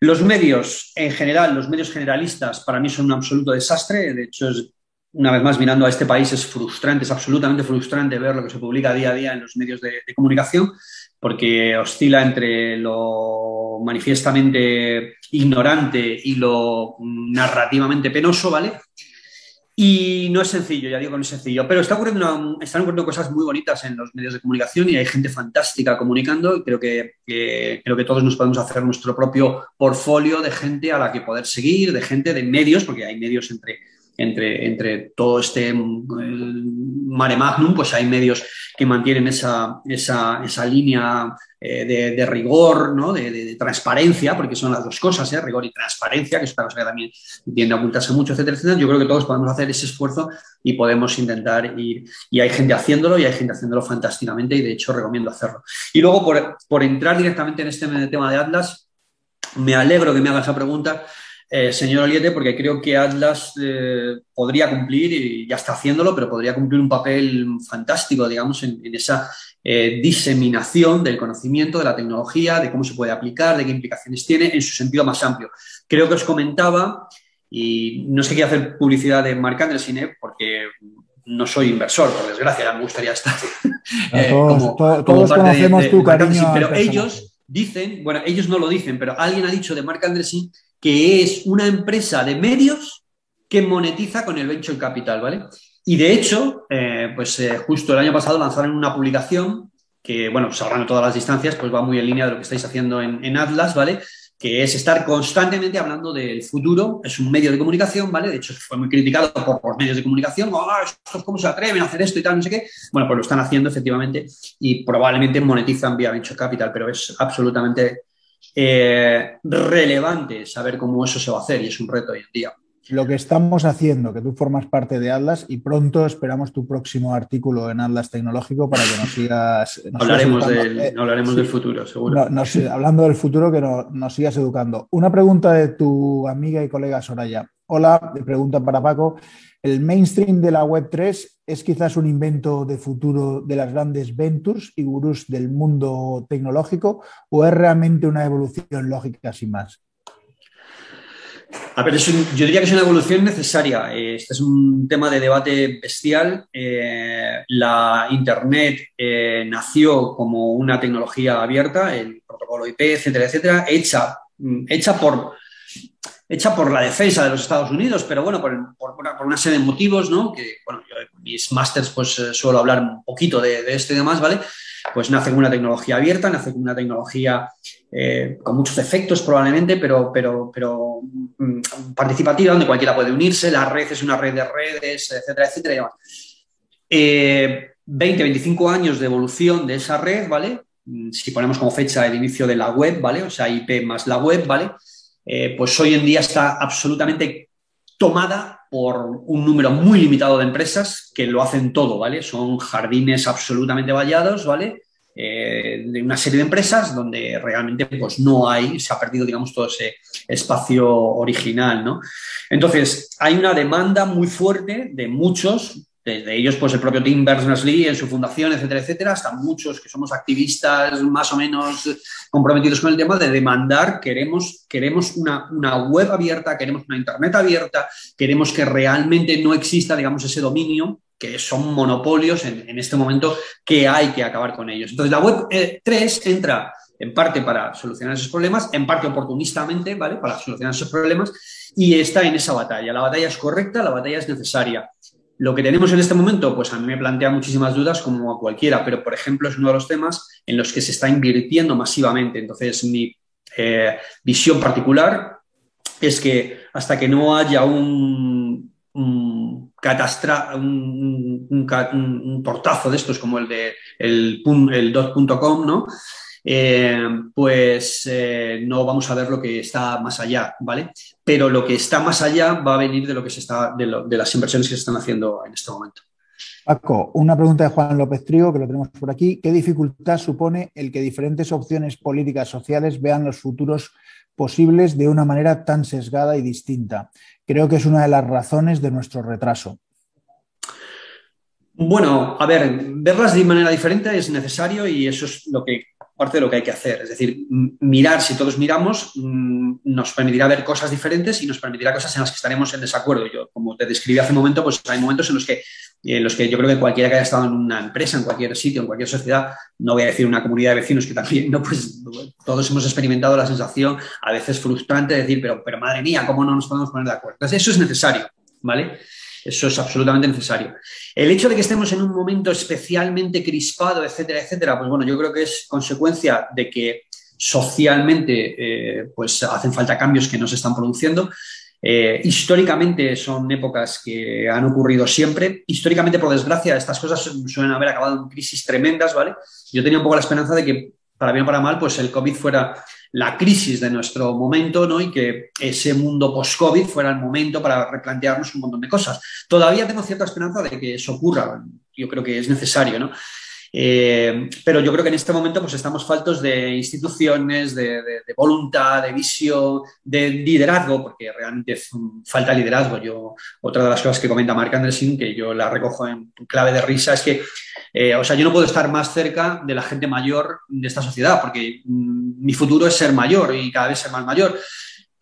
Los medios, en general, los medios generalistas, para mí son un absoluto desastre. De hecho, una vez más, mirando a este país, es frustrante, es absolutamente frustrante ver lo que se publica día a día en los medios de, comunicación, porque oscila entre lo manifiestamente ignorante y lo narrativamente penoso, ¿vale? Y no es sencillo, ya digo que no es sencillo, pero está ocurriendo están ocurriendo cosas muy bonitas en los medios de comunicación y hay gente fantástica comunicando creo que, creo que todos nos podemos hacer nuestro propio portfolio de gente a la que poder seguir, de gente de medios, porque hay medios entre entre, entre todo este mm, mare magnum, pues hay medios que mantienen esa, esa, esa línea eh, de, rigor, ¿no? de, transparencia, porque son las dos cosas, ¿eh? rigor y transparencia, que es otra cosa que también tiende a ocultarse mucho, etcétera, etcétera. Yo creo que todos podemos hacer ese esfuerzo y podemos intentar ir. Y hay gente haciéndolo y hay gente haciéndolo fantásticamente y de hecho recomiendo hacerlo. Y luego, por, por entrar directamente en este tema de Atlas, me alegro que me haga esa pregunta eh, señor Oliete, porque creo que Atlas eh, podría cumplir, y ya está haciéndolo, pero podría cumplir un papel fantástico, digamos, en, esa eh, diseminación del conocimiento, de la tecnología, de cómo se puede aplicar, de qué implicaciones tiene en su sentido más amplio. Creo que os comentaba, y no sé qué hacer publicidad de Marc Andresine, porque no soy inversor, por desgracia, me gustaría estar todos, como, conocemos tu cariño. Pero ellos dicen, bueno, ellos no lo dicen, pero alguien ha dicho de Marc Andresine que es una empresa de medios que monetiza con el venture capital, ¿vale? Y de hecho, eh, pues eh, justo el año pasado lanzaron una publicación que, bueno, salvando todas las distancias, pues va muy en línea de lo que estáis haciendo en, Atlas, ¿vale? Que es estar constantemente hablando del futuro. Es un medio de comunicación, ¿vale? De hecho, fue muy criticado por los medios de comunicación. Ah, ¿Cómo se atreven a hacer esto y tal? No sé qué. Bueno, pues lo están haciendo efectivamente y probablemente monetizan vía venture capital, pero es absolutamente eh, relevante saber cómo eso se va a hacer y es un reto hoy en día. Lo que estamos haciendo, que tú formas parte de Atlas y pronto esperamos tu próximo artículo en Atlas Tecnológico para que nos sigas. hablaremos, del, eh, hablaremos del futuro, seguro. hablando del futuro, que nos sigas educando. Una pregunta de tu amiga y colega Soraya. Hola, pregunta para Paco. ¿El mainstream de la Web3 es quizás un invento de futuro de las grandes ventures y gurús del mundo tecnológico o es realmente una evolución lógica sin más? A ver, yo diría que es una evolución necesaria. Este es un tema de debate bestial. Eh, la Internet eh, nació como una tecnología abierta, el protocolo IP, etcétera, etcétera, hecha, hecha por hecha por la defensa de los Estados Unidos, pero bueno, por, una, serie de motivos, ¿no? Que, bueno, yo en mis másters pues eh, suelo hablar un poquito de, esto y demás, ¿vale? Pues nace con una tecnología abierta, nace con una tecnología eh, con muchos efectos probablemente, pero, pero, pero mm, participativa, donde cualquiera puede unirse, la red es una red de redes, etcétera, etcétera. Y demás. 20, eh, 25 años de evolución de esa red, ¿vale? Mm, si ponemos como fecha el inicio de la web, ¿vale? O sea, IP más la web, ¿vale? Eh, pues hoy en día está absolutamente tomada por un número muy limitado de empresas que lo hacen todo, ¿vale? Son jardines absolutamente vallados, ¿vale? Eh, de una serie de empresas donde realmente pues no hay, se ha perdido, digamos, todo ese espacio original, ¿no? Entonces, hay una demanda muy fuerte de muchos desde ellos, pues el propio Tim Berners-Lee en su fundación, etcétera, etcétera, hasta muchos que somos activistas más o menos comprometidos con el tema de demandar, queremos, queremos una, web abierta, queremos una internet abierta, queremos que realmente no exista, digamos, ese dominio que son monopolios en, este momento que hay que acabar con ellos. Entonces, la web 3 eh, entra en parte para solucionar esos problemas, en parte oportunistamente, ¿vale? Para solucionar esos problemas y está en esa batalla. La batalla es correcta, la batalla es necesaria. Lo que tenemos en este momento, pues a mí me plantea muchísimas dudas como a cualquiera, pero por ejemplo es uno de los temas en los que se está invirtiendo masivamente. Entonces, mi eh, visión particular es que hasta que no haya un, un, un, portazo de estos como el de el dot.com, ¿no? Eh, pues eh, no vamos a ver lo que está más allá, ¿vale? Pero lo que está más allá va a venir de lo que se está, de, las inversiones que se están haciendo en este momento. Paco, una pregunta de Juan López Trigo, que lo tenemos por aquí. ¿Qué dificultad supone el que diferentes opciones políticas sociales vean los futuros posibles de una manera tan sesgada y distinta? Creo que es una de las razones de nuestro retraso. Bueno, a ver, verlas de manera diferente es necesario y eso es lo que parte de lo que hay que hacer. Es decir, mirar, si todos miramos, nos permitirá ver cosas diferentes y nos permitirá cosas en las que estaremos en desacuerdo. Yo, como te describí hace un momento, pues hay momentos en los que, en los que yo creo que cualquiera que haya estado en una empresa, en cualquier sitio, en cualquier sociedad, no voy a decir una comunidad de vecinos que también, no, pues todos hemos experimentado la sensación, a veces frustrante, de decir, pero, pero madre mía, ¿cómo no nos podemos poner de acuerdo? Entonces, eso es necesario, ¿vale? Eso es absolutamente necesario. El hecho de que estemos en un momento especialmente crispado, etcétera, etcétera, pues bueno, yo creo que es consecuencia de que socialmente eh, pues hacen falta cambios que no se están produciendo. Eh, históricamente son épocas que han ocurrido siempre. Históricamente, por desgracia, estas cosas suelen haber acabado en crisis tremendas, ¿vale? Yo tenía un poco la esperanza de que, para bien o para mal, pues el COVID fuera la crisis de nuestro momento ¿no? y que ese mundo post-COVID fuera el momento para replantearnos un montón de cosas. Todavía tengo cierta esperanza de que eso ocurra. Yo creo que es necesario, ¿no? Eh, pero yo creo que en este momento pues, estamos faltos de instituciones, de, voluntad, de visión, de liderazgo, porque realmente falta liderazgo. Yo, otra de las cosas que comenta Mark Anderson, que yo la recojo en clave de risa, es que, eh, o sea, yo no puedo estar más cerca de la gente mayor de esta sociedad, porque mm, mi futuro es ser mayor y cada vez ser más mayor.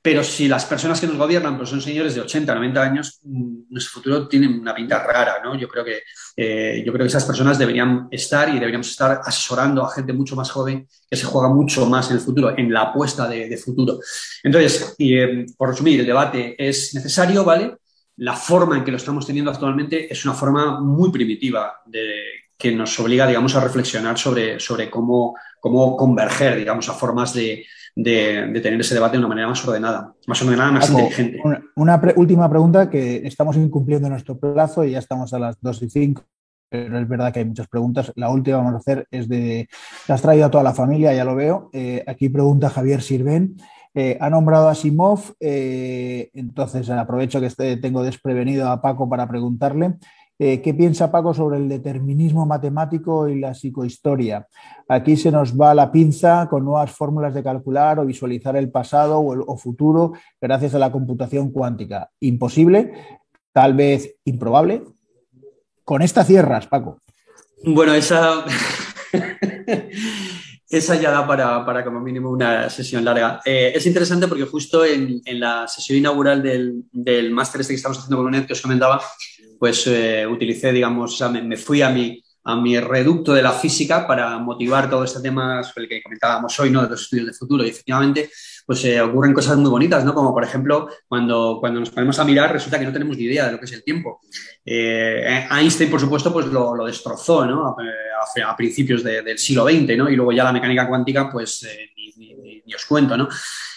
Pero si las personas que nos gobiernan pues son señores de 80, 90 años, mm, nuestro futuro tiene una pinta rara, ¿no? Yo creo que, eh, yo creo que esas personas deberían estar y deberíamos estar asesorando a gente mucho más joven que se juega mucho más en el futuro, en la apuesta de, futuro. Entonces, y, eh, por resumir, el debate es necesario, ¿vale? La forma en que lo estamos teniendo actualmente es una forma muy primitiva de, que nos obliga, digamos, a reflexionar sobre, sobre cómo, cómo converger, digamos, a formas de, de, tener ese debate de una manera más ordenada, más ordenada, más inteligente. Una, última pregunta que estamos incumpliendo nuestro plazo y ya estamos a las 2 y 5 pero es verdad que hay muchas preguntas. La última vamos a hacer es de, la has traído a toda la familia, ya lo veo. Eh, aquí pregunta Javier Sirven. Eh, ha nombrado a Simov, eh, entonces aprovecho que este, tengo desprevenido a Paco para preguntarle. Eh, ¿Qué piensa Paco sobre el determinismo matemático y la psicohistoria? Aquí se nos va la pinza con nuevas fórmulas de calcular o visualizar el pasado o, futuro gracias a la computación cuántica. ¿Imposible? Tal vez improbable. Con esta cierras, Paco. Bueno, esa, esa ya da para, como mínimo una sesión larga. Eh, es interesante porque justo en, la sesión inaugural del, máster este que estamos haciendo con UNED que os comentaba, pues eh, utilicé, digamos, me, fui a mi, a mi reducto de la física para motivar todo este tema sobre el que comentábamos hoy, ¿no? De los estudios de futuro. Y efectivamente, pues eh, ocurren cosas muy bonitas, ¿no? Como por ejemplo, cuando, cuando nos ponemos a mirar, resulta que no tenemos ni idea de lo que es el tiempo. Eh, Einstein, por supuesto, pues lo, lo destrozó, ¿no? A principios del siglo XX, ¿no? Y luego ya la mecánica cuántica, pues ni, os cuento, ¿no?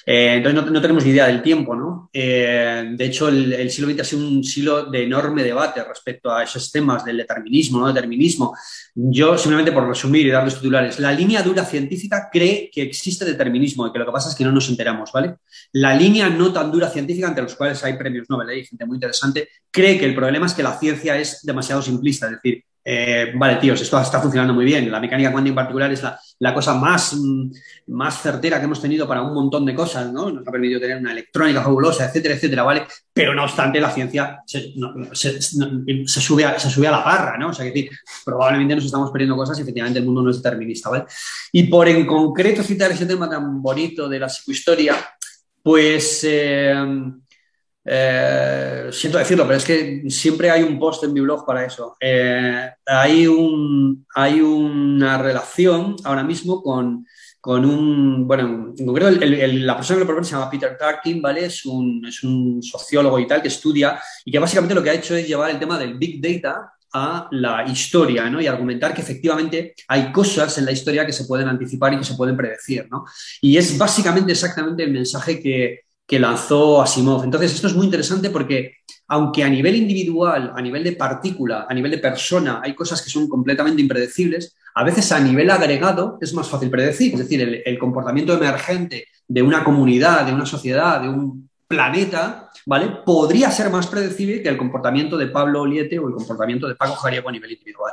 Eh, entonces no, tenemos ni idea del tiempo, ¿no? Eh, de hecho, el, siglo XX ha sido un siglo de enorme debate respecto a esos temas del determinismo, ¿no? Determinismo. Yo, simplemente por resumir y darles titulares, la línea dura científica cree que existe determinismo y que lo que pasa es que no nos enteramos, ¿vale? La línea no tan dura científica, entre los cuales hay premios Nobel, hay gente muy interesante, cree que el problema es que la ciencia es demasiado simplista, es decir, eh, vale, tíos, esto está funcionando muy bien. La mecánica cuántica en particular es la, cosa más, mm, más certera que hemos tenido para un montón de cosas, ¿no? Nos ha permitido tener una electrónica fabulosa, etcétera, etcétera, ¿vale? Pero no obstante, la ciencia se, sube, a, se sube a la parra, ¿no? O sea, que decir, probablemente nos estamos perdiendo cosas y efectivamente el mundo no es determinista, ¿vale? Y por en concreto citar ese tema tan bonito de la psicohistoria, pues... Eh, eh, siento decirlo, pero es que siempre hay un post en mi blog para eso. Eh, hay, un, hay una relación ahora mismo con, con un, bueno, en concreto la persona que lo propone se llama Peter Tarkin, ¿vale? Es un, es un sociólogo y tal que estudia y que básicamente lo que ha hecho es llevar el tema del Big Data a la historia ¿no? y argumentar que efectivamente hay cosas en la historia que se pueden anticipar y que se pueden predecir. ¿no? Y es básicamente exactamente el mensaje que, que lanzó Asimov. Entonces, esto es muy interesante porque, aunque a nivel individual, a nivel de partícula, a nivel de persona, hay cosas que son completamente impredecibles, a veces a nivel agregado es más fácil predecir. Es decir, el, comportamiento emergente de una comunidad, de una sociedad, de un planeta, ¿vale? Podría ser más predecible que el comportamiento de Pablo Oliete o el comportamiento de Paco Jariego a nivel individual.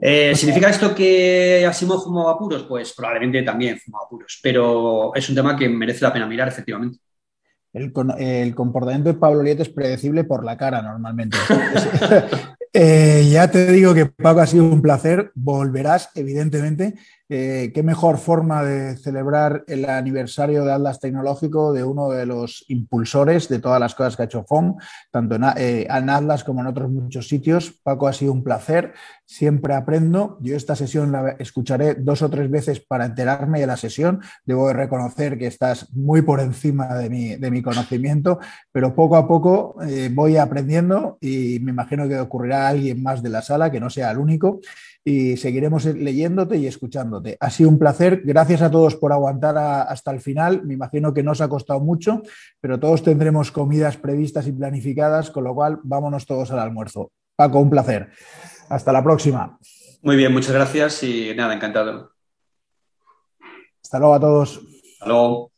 Eh, ¿Significa esto que Asimov fumaba puros? Pues probablemente también fumaba puros, pero es un tema que merece la pena mirar, efectivamente. El, comportamiento de Pablo Oliete es predecible por la cara normalmente. Eh, ya te digo que Paco ha sido un placer. Volverás, evidentemente. Eh, qué mejor forma de celebrar el aniversario de Atlas Tecnológico de uno de los impulsores de todas las cosas que ha hecho FOM, tanto en, eh, en, Atlas como en otros muchos sitios. Paco, ha sido un placer, siempre aprendo. Yo esta sesión la escucharé dos o tres veces para enterarme de la sesión. Debo de reconocer que estás muy por encima de mi, de mi conocimiento, pero poco a poco eh, voy aprendiendo y me imagino que ocurrirá alguien más de la sala, que no sea el único y seguiremos leyéndote y escuchándote. Ha sido un placer. Gracias a todos por aguantar hasta el final. Me imagino que no os ha costado mucho, pero todos tendremos comidas previstas y planificadas, con lo cual vámonos todos al almuerzo. Paco, un placer. Hasta la próxima. Muy bien, muchas gracias y nada, encantado. Hasta luego a todos. Hasta luego.